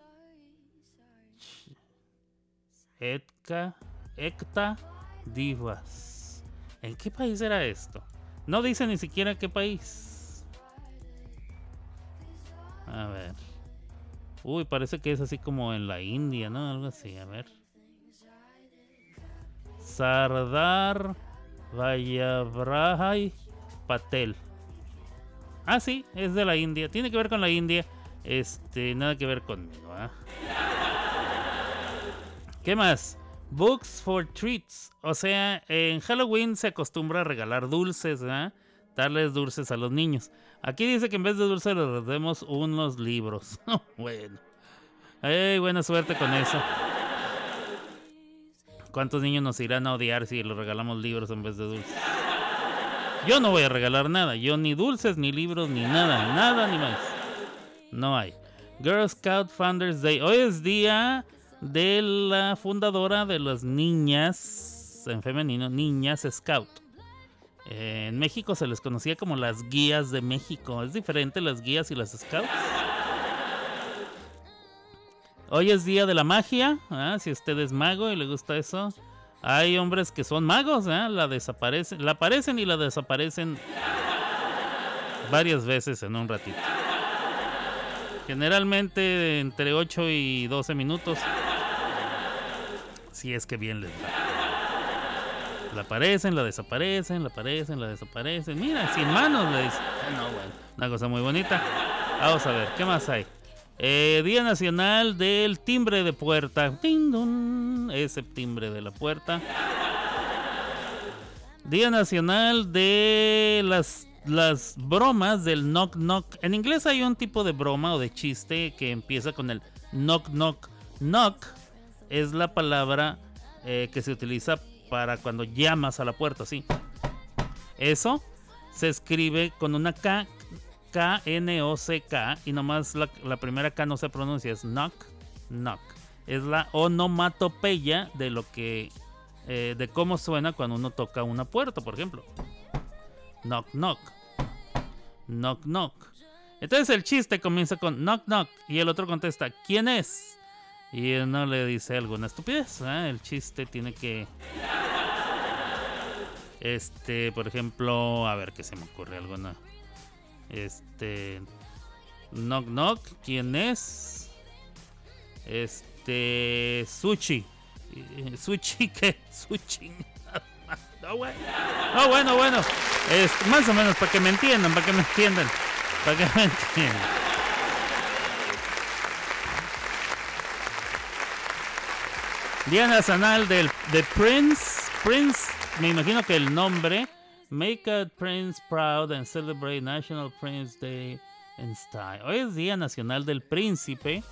Speaker 1: Etka, Ekta Divas. ¿En qué país era esto? No dice ni siquiera qué país. A ver. Uy, parece que es así como en la India, ¿no? Algo así, a ver. Sardar Vallabrahai Patel. Ah, sí, es de la India. Tiene que ver con la India. Este, nada que ver conmigo, ¿ah? ¿Qué más? Books for treats. O sea, en Halloween se acostumbra a regalar dulces, ¿verdad? Darles dulces a los niños. Aquí dice que en vez de dulces les demos unos libros. <laughs> bueno. Ey, buena suerte con eso. ¿Cuántos niños nos irán a odiar si les regalamos libros en vez de dulces? Yo no voy a regalar nada. Yo ni dulces, ni libros, ni nada. Nada ni más. No hay. Girl Scout Founders Day. Hoy es día de la fundadora de las niñas, en femenino, niñas Scout. Eh, en México se les conocía como las guías de México. ¿Es diferente las guías y las Scouts? Hoy es día de la magia. ¿ah? Si usted es mago y le gusta eso. Hay hombres que son magos, ¿ah? la desaparecen, la aparecen y la desaparecen varias veces en un ratito. Generalmente entre 8 y 12 minutos. Si es que bien les va. La aparecen, la desaparecen, la aparecen, la desaparecen. Mira, sin manos le dicen. Ah, no, bueno, una cosa muy bonita. Vamos a ver, ¿qué más hay? Eh, Día Nacional del Timbre de Puerta. Ese timbre de la puerta. Día Nacional de las, las bromas del knock knock. En inglés hay un tipo de broma o de chiste que empieza con el knock knock. Knock es la palabra eh, que se utiliza para cuando llamas a la puerta, sí. Eso se escribe con una K, K-N-O-C-K, y nomás la, primera K no se pronuncia, es knock, knock. Es la onomatopeya de lo que, eh, de cómo suena cuando uno toca una puerta, por ejemplo. Knock, knock. Knock, knock. Entonces el chiste comienza con knock, knock, y el otro contesta, ¿quién es? Y uno le dice alguna estupidez. ¿eh? El chiste tiene que. Este, por ejemplo, a ver qué se me ocurre alguna. Este. Knock knock, ¿quién es? Este. Sushi. Eh, ¿Sushi <laughs> qué? Sushi. No, bueno. No, bueno, bueno. Más o menos, para que me entiendan, para que me entiendan. Para que me entiendan. Día Nacional del de Prince. Prince, me imagino que el nombre. Make a Prince proud and celebrate National Prince Day in style. Hoy es Día Nacional del Príncipe.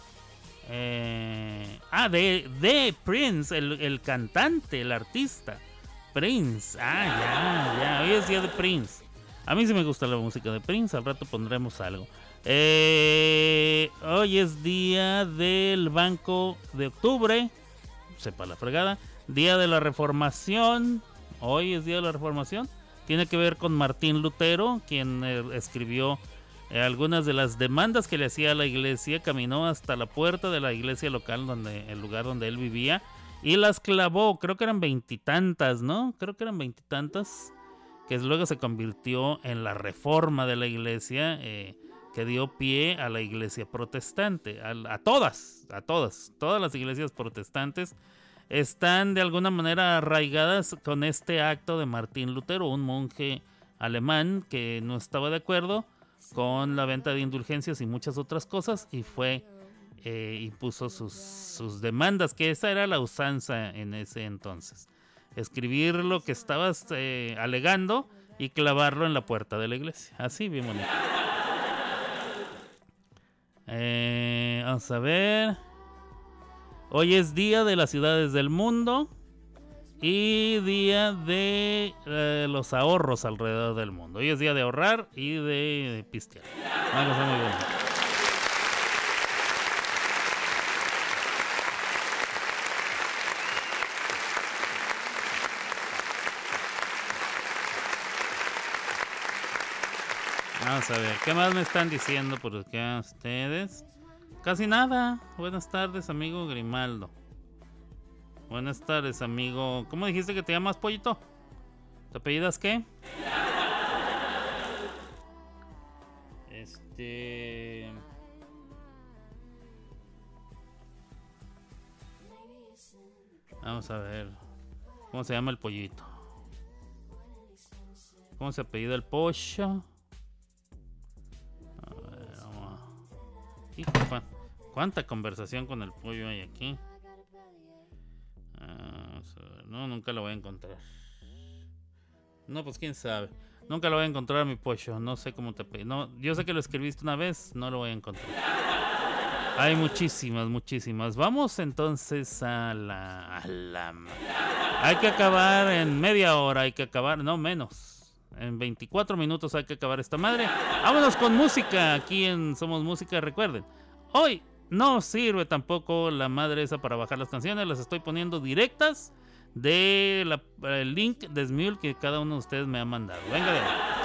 Speaker 1: Eh, ah, de, de Prince, el, el cantante, el artista. Prince. Ah, ya, ya. Hoy es Día de Prince. A mí sí me gusta la música de Prince. Al rato pondremos algo. Eh, hoy es día del Banco de Octubre. Sepa la fregada. Día de la Reformación. Hoy es día de la Reformación. Tiene que ver con Martín Lutero, quien eh, escribió eh, algunas de las demandas que le hacía a la iglesia. Caminó hasta la puerta de la iglesia local, donde el lugar donde él vivía, y las clavó, creo que eran veintitantas, ¿no? Creo que eran veintitantas, que luego se convirtió en la reforma de la iglesia, eh, que dio pie a la iglesia protestante, a, a todas, a todas, todas las iglesias protestantes están de alguna manera arraigadas con este acto de Martín Lutero, un monje alemán que no estaba de acuerdo con la venta de indulgencias y muchas otras cosas y fue eh, impuso sus, sus demandas, que esa era la usanza en ese entonces. Escribir lo que estabas eh, alegando y clavarlo en la puerta de la iglesia. Así, bien bonito. Eh, vamos a ver. Hoy es día de las ciudades del mundo y día de eh, los ahorros alrededor del mundo. Hoy es día de ahorrar y de, de pistear. Una cosa muy bonita. Vamos a ver, ¿qué más me están diciendo por acá ustedes? Casi nada. Buenas tardes, amigo Grimaldo. Buenas tardes, amigo. ¿Cómo dijiste que te llamas, pollito? ¿Te apellidas qué? Este. Vamos a ver. ¿Cómo se llama el pollito? ¿Cómo se apellida el pollo? ¿Cuánta conversación con el pollo hay aquí? Ah. No, nunca lo voy a encontrar. No, pues quién sabe. Nunca lo voy a encontrar mi pollo. No sé cómo te No, yo sé que lo escribiste una vez, no lo voy a encontrar. Hay muchísimas, muchísimas. Vamos entonces a la. Hay que acabar en media hora, hay que acabar, no menos. En 24 minutos hay que acabar esta madre. Vámonos con música aquí en Somos Música. Recuerden, hoy no sirve tampoco la madre esa para bajar las canciones. Las estoy poniendo directas de la- el link de Smule que cada uno de ustedes me ha mandado. Venga de ahí.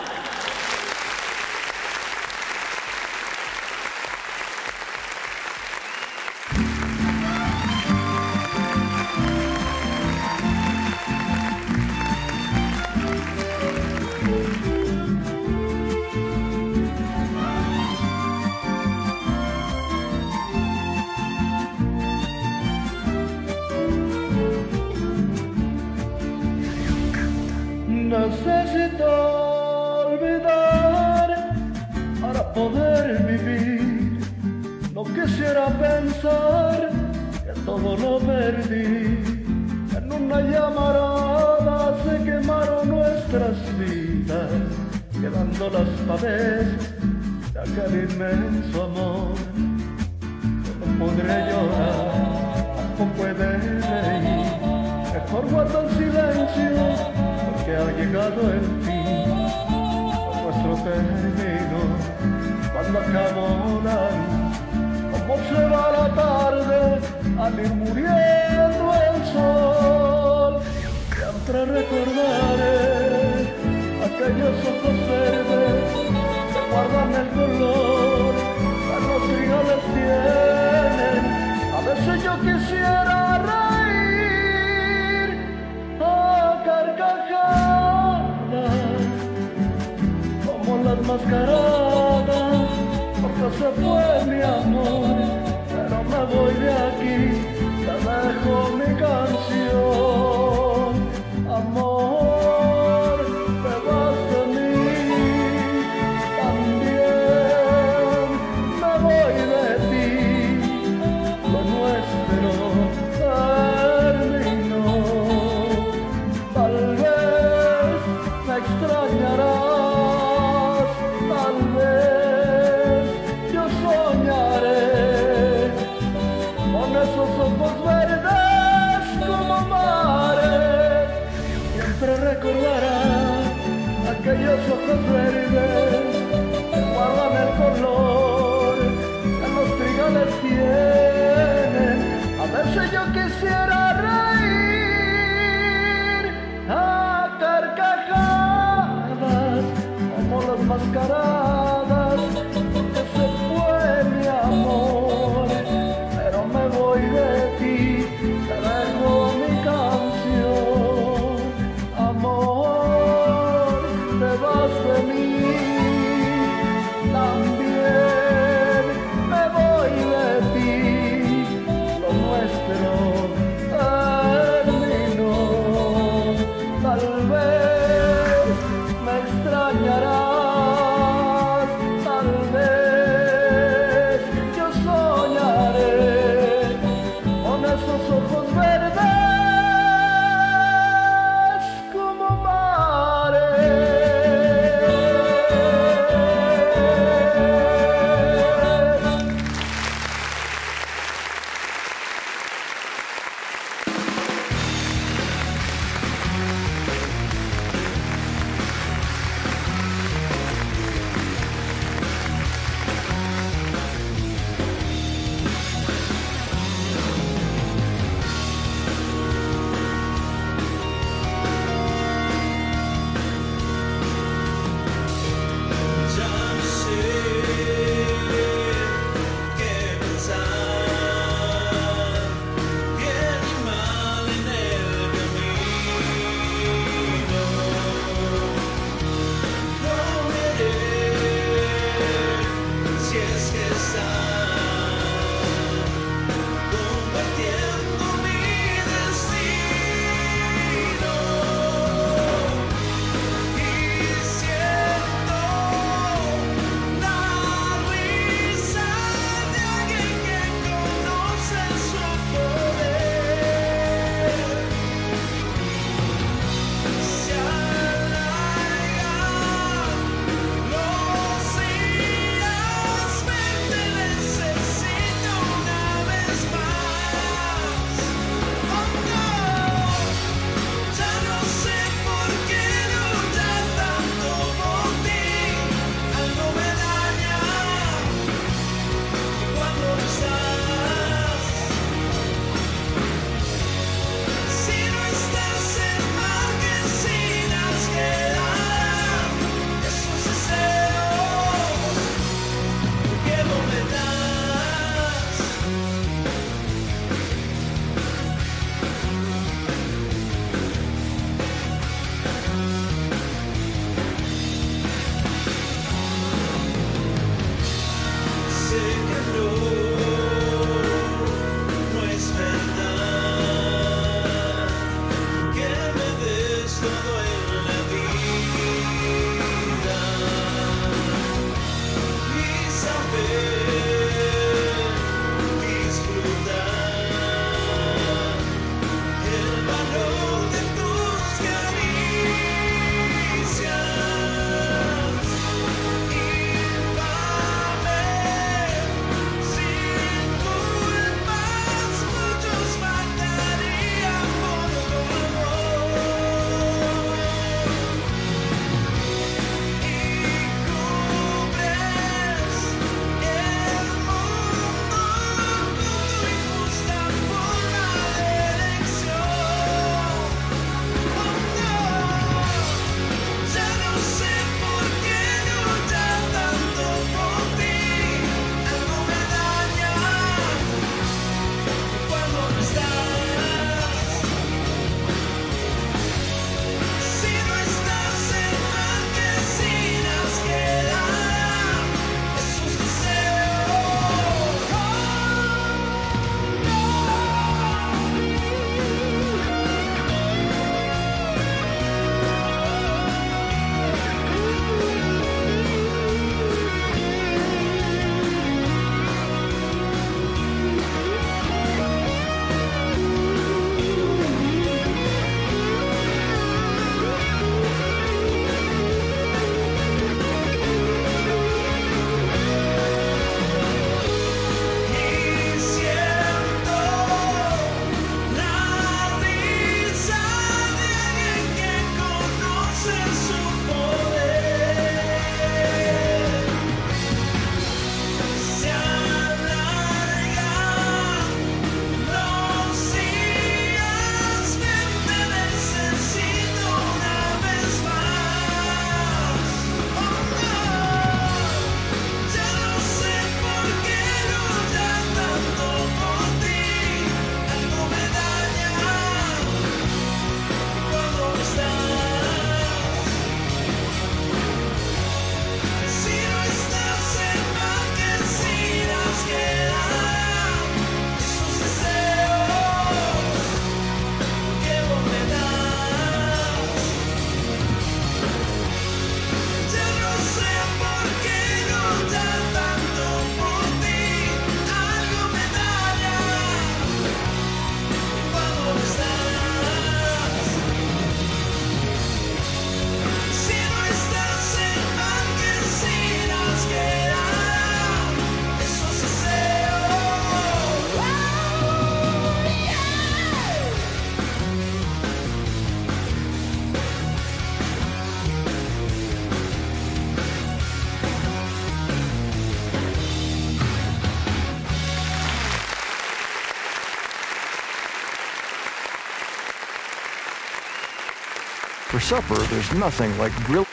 Speaker 15: supper, there's nothing like grilled.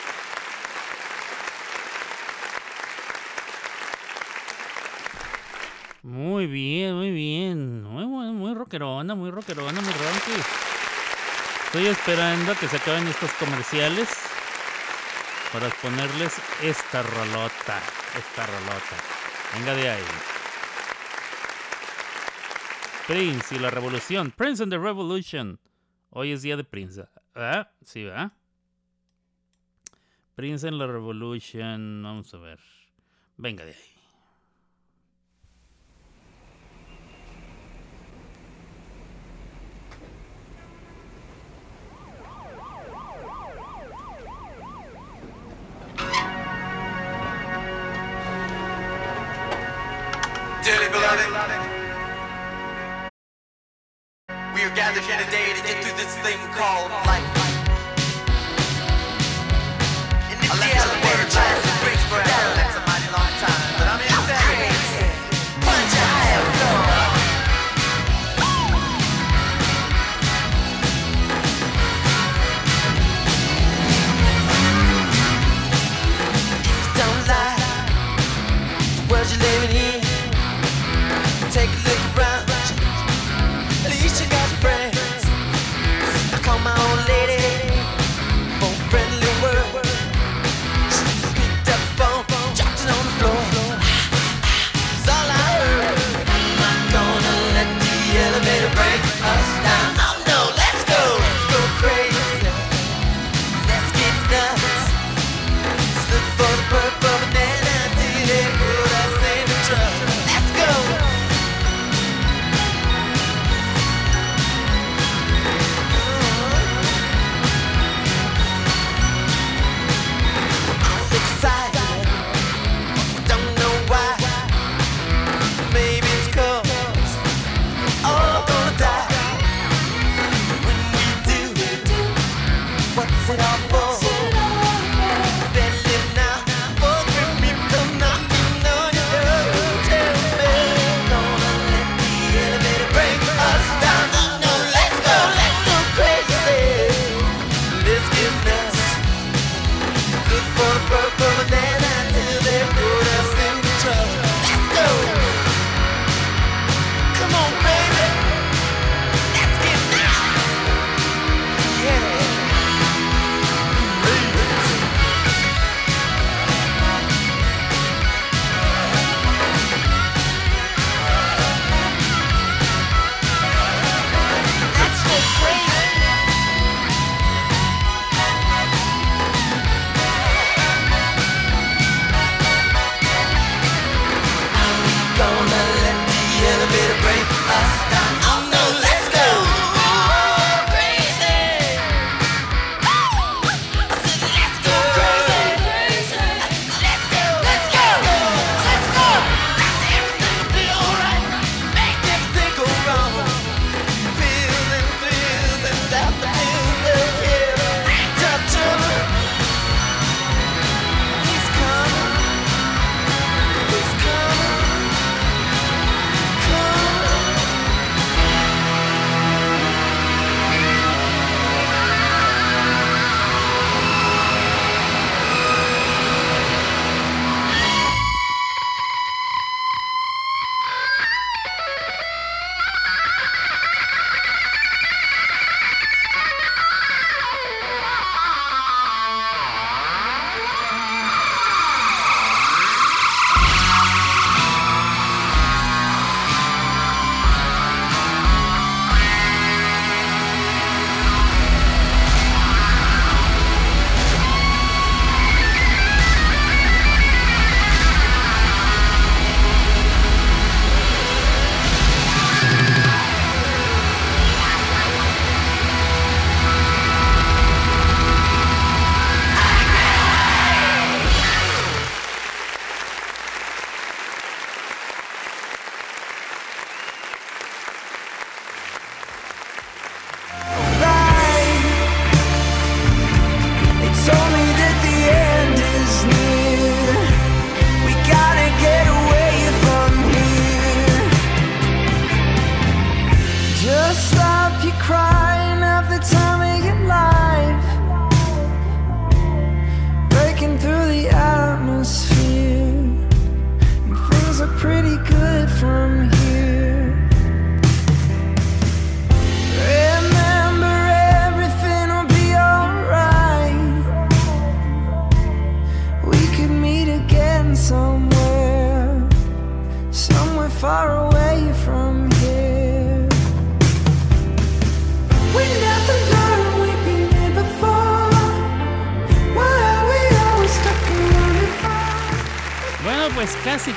Speaker 1: Muy bien, muy bien. Muy, muy, muy rockerona, muy rockerona, muy. Estoy esperando que se acaben estos comerciales para ponerles esta rolota. Esta rolota. Venga de ahí. Prince y la revolución. Prince and the Revolution. Hoy es día de Prince. ¿Verdad? Sí, ¿verdad? Prince en la Revolution. Vamos a ver. Venga de ahí.
Speaker 16: Dearly beloved. we are gathered here today to get through this thing called life. In the, the word,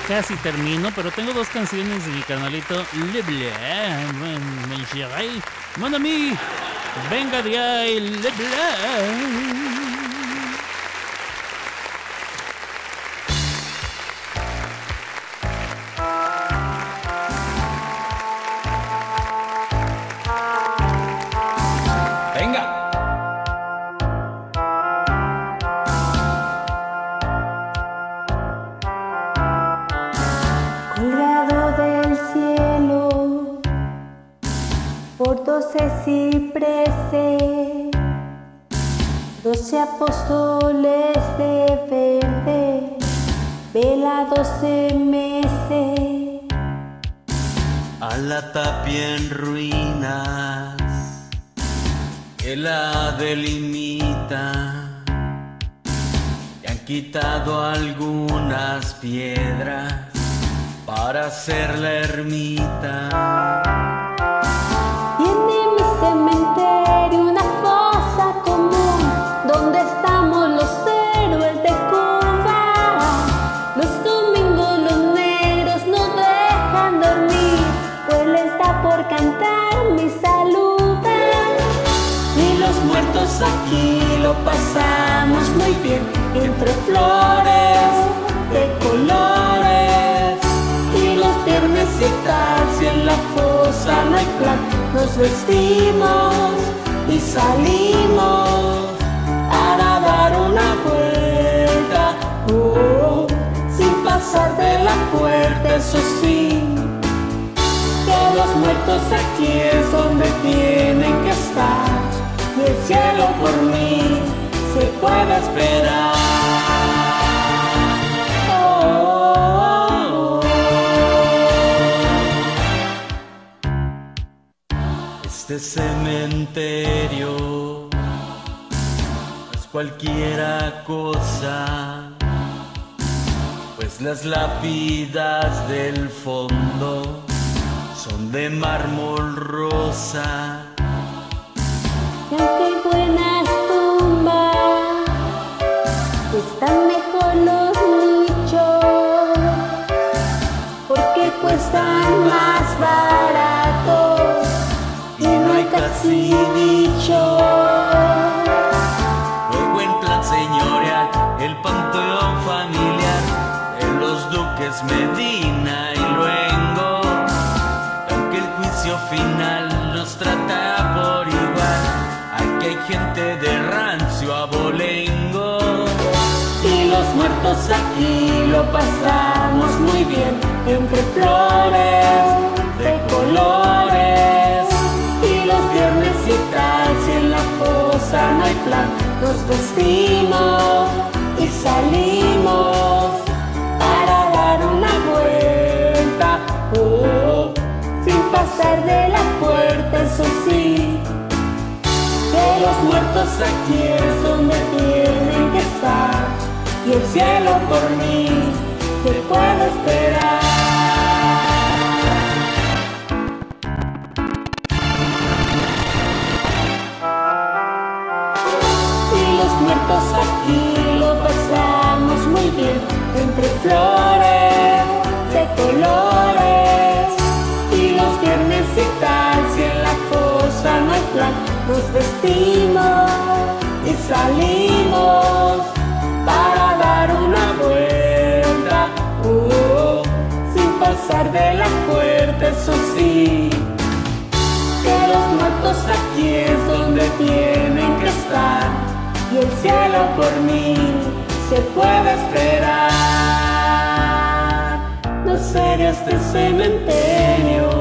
Speaker 1: casi, termino, pero tengo dos canciones de mi canalito Le mon ami, venga de ahí, Le
Speaker 17: tapia en ruinas que la delimita. Y han quitado algunas piedras para hacer la ermita.
Speaker 12: Tiene mi cementerio
Speaker 17: aquí lo pasamos muy bien entre flores de colores. Y los viernes y si en la fosa no hay plan, nos vestimos y salimos para dar una vuelta. Oh, sin pasar de la puerta, eso sí. Los muertos aquí es donde tienen que estar. El cielo por mí se puede esperar. Este cementerio no es cualquiera cosa, pues las lápidas del fondo son de mármol rosa.
Speaker 12: Cuestan más baratos y no hay casi dicho.
Speaker 17: Luego en plan señorial, el panteón familiar de los duques Medina y luego, aunque el juicio final gente de rancio abolengo. Y los muertos aquí lo pasamos muy bien, entre flores de colores. Y los viernes y tal, si en la fosa no hay plan, nos vestimos y salimos para dar una vuelta. Oh, sin pasar de la puerta, eso sí. Los muertos aquí es donde tienen que estar. Y el cielo por mí te puede esperar. y los muertos aquí lo pasamos muy bien entre flores nos vestimos y salimos para dar una vuelta oh, sin pasar de la puerta eso sí que los muertos aquí es donde tienen que estar y el cielo por mí se puede esperar. No sería este cementerio.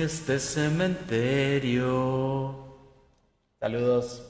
Speaker 17: Este cementerio.
Speaker 7: Saludos.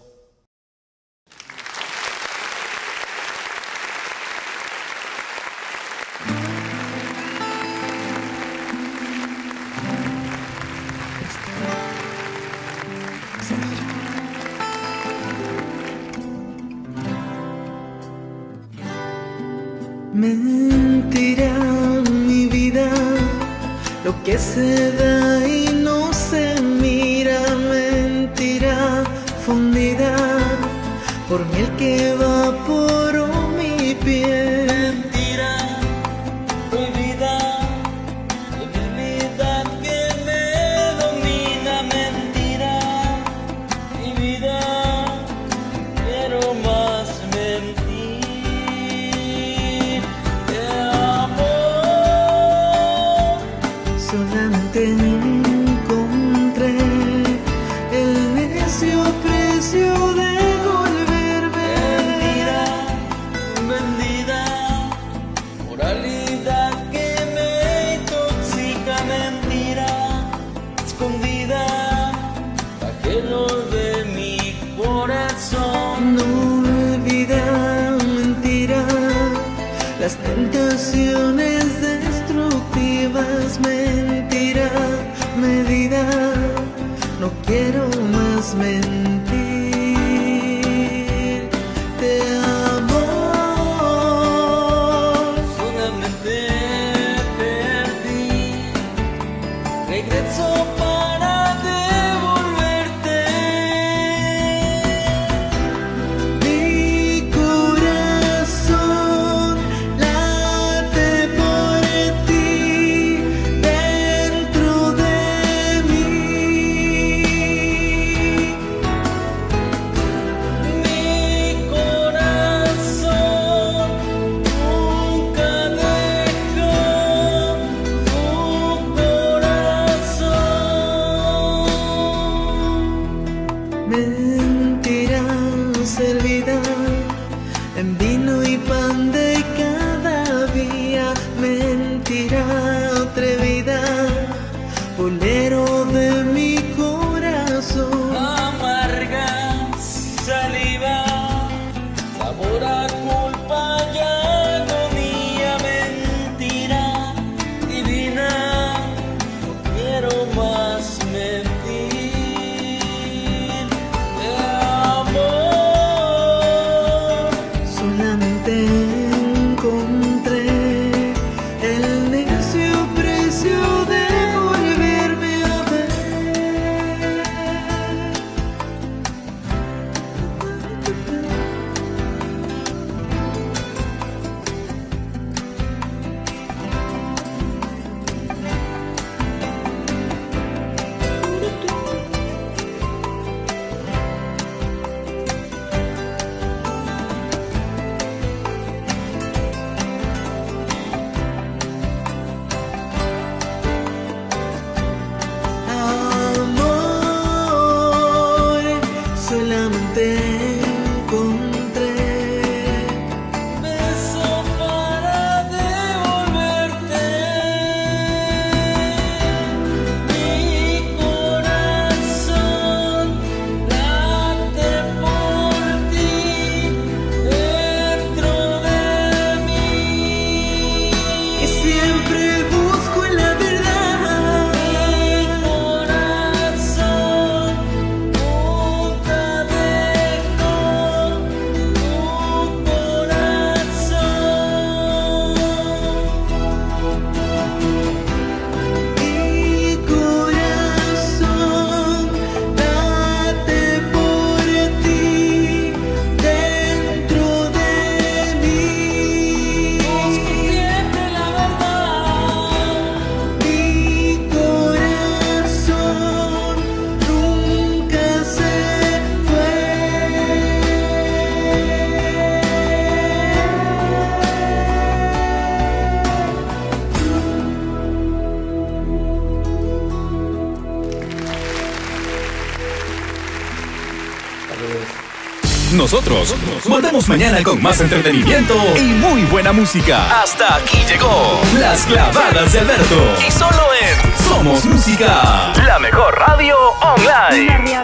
Speaker 18: nosotros. Volvemos mañana con más entretenimiento y muy buena música. Hasta aquí llegó Las Clavadas de Alberto. Y solo en Somos Música, la mejor radio online.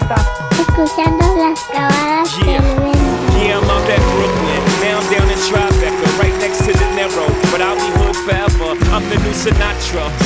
Speaker 19: Escuchando las clavadas yeah. de
Speaker 20: yeah, I'm at Brooklyn, now down in Tribeca, right next to the narrow. But I'll be home forever. I'm the new Sinatra.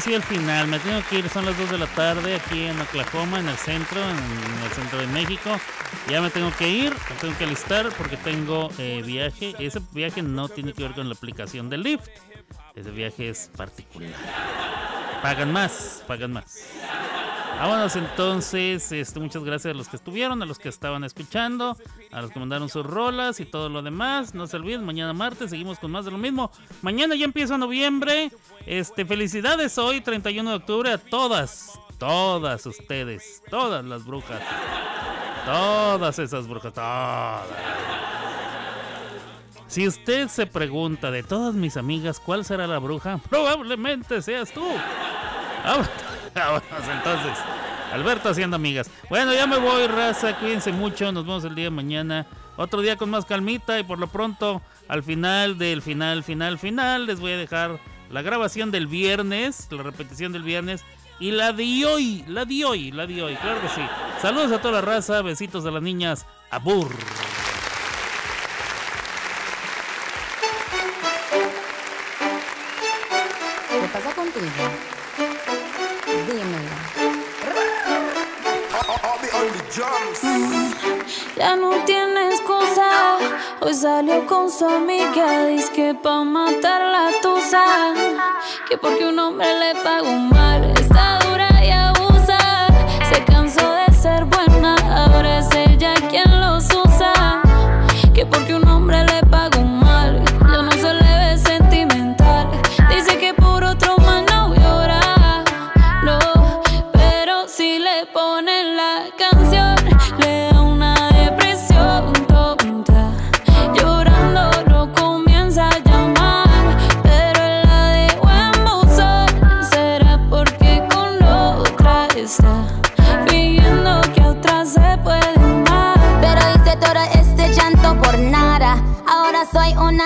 Speaker 1: Llegado así al final. Me tengo que ir, son las 2 de la tarde aquí en Oklahoma, en el centro, en el centro de México. Ya me tengo que ir, me tengo que alistar porque tengo eh, viaje. Ese viaje no tiene que ver con la aplicación del Lyft. Ese viaje es particular. Pagan más, pagan más. Vámonos entonces, este, muchas gracias a los que estuvieron, a los que estaban escuchando, a los que mandaron sus rolas y todo lo demás. No se olviden, mañana martes seguimos con más de lo mismo. Mañana ya empieza noviembre. Este, felicidades hoy, 31 de octubre, a todas, todas ustedes, todas las brujas. Todas esas brujas, todas. Si usted se pregunta de todas mis amigas cuál será la bruja, probablemente seas tú. <laughs> Vámonos, entonces. Alberto haciendo amigas. Bueno, ya me voy, raza. Cuídense mucho. Nos vemos el día de mañana. Otro día con más calmita. Y por lo pronto, al final del final, final, final, les voy a dejar la grabación del viernes, la repetición del viernes. Y la de hoy, la de hoy, la de hoy, claro que sí. Saludos a toda la raza, besitos a las niñas. Abur.
Speaker 21: ¿Qué pasa contigo? Dímelo.
Speaker 14: Ya no tiene excusa. Hoy salió con su amiga. Dice que pa' matar la tusa. Que porque un hombre le pagó mal. Está dura y abusa. Se cansó de ser buena. Ahora es ella quien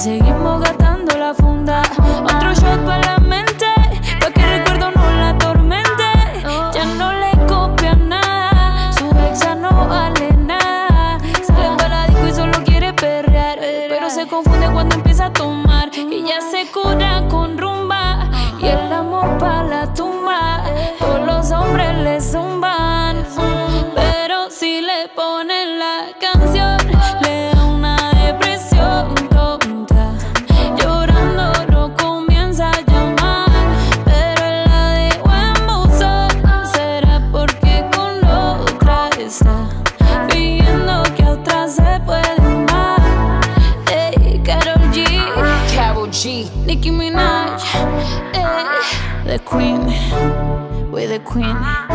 Speaker 14: Seguimos queen.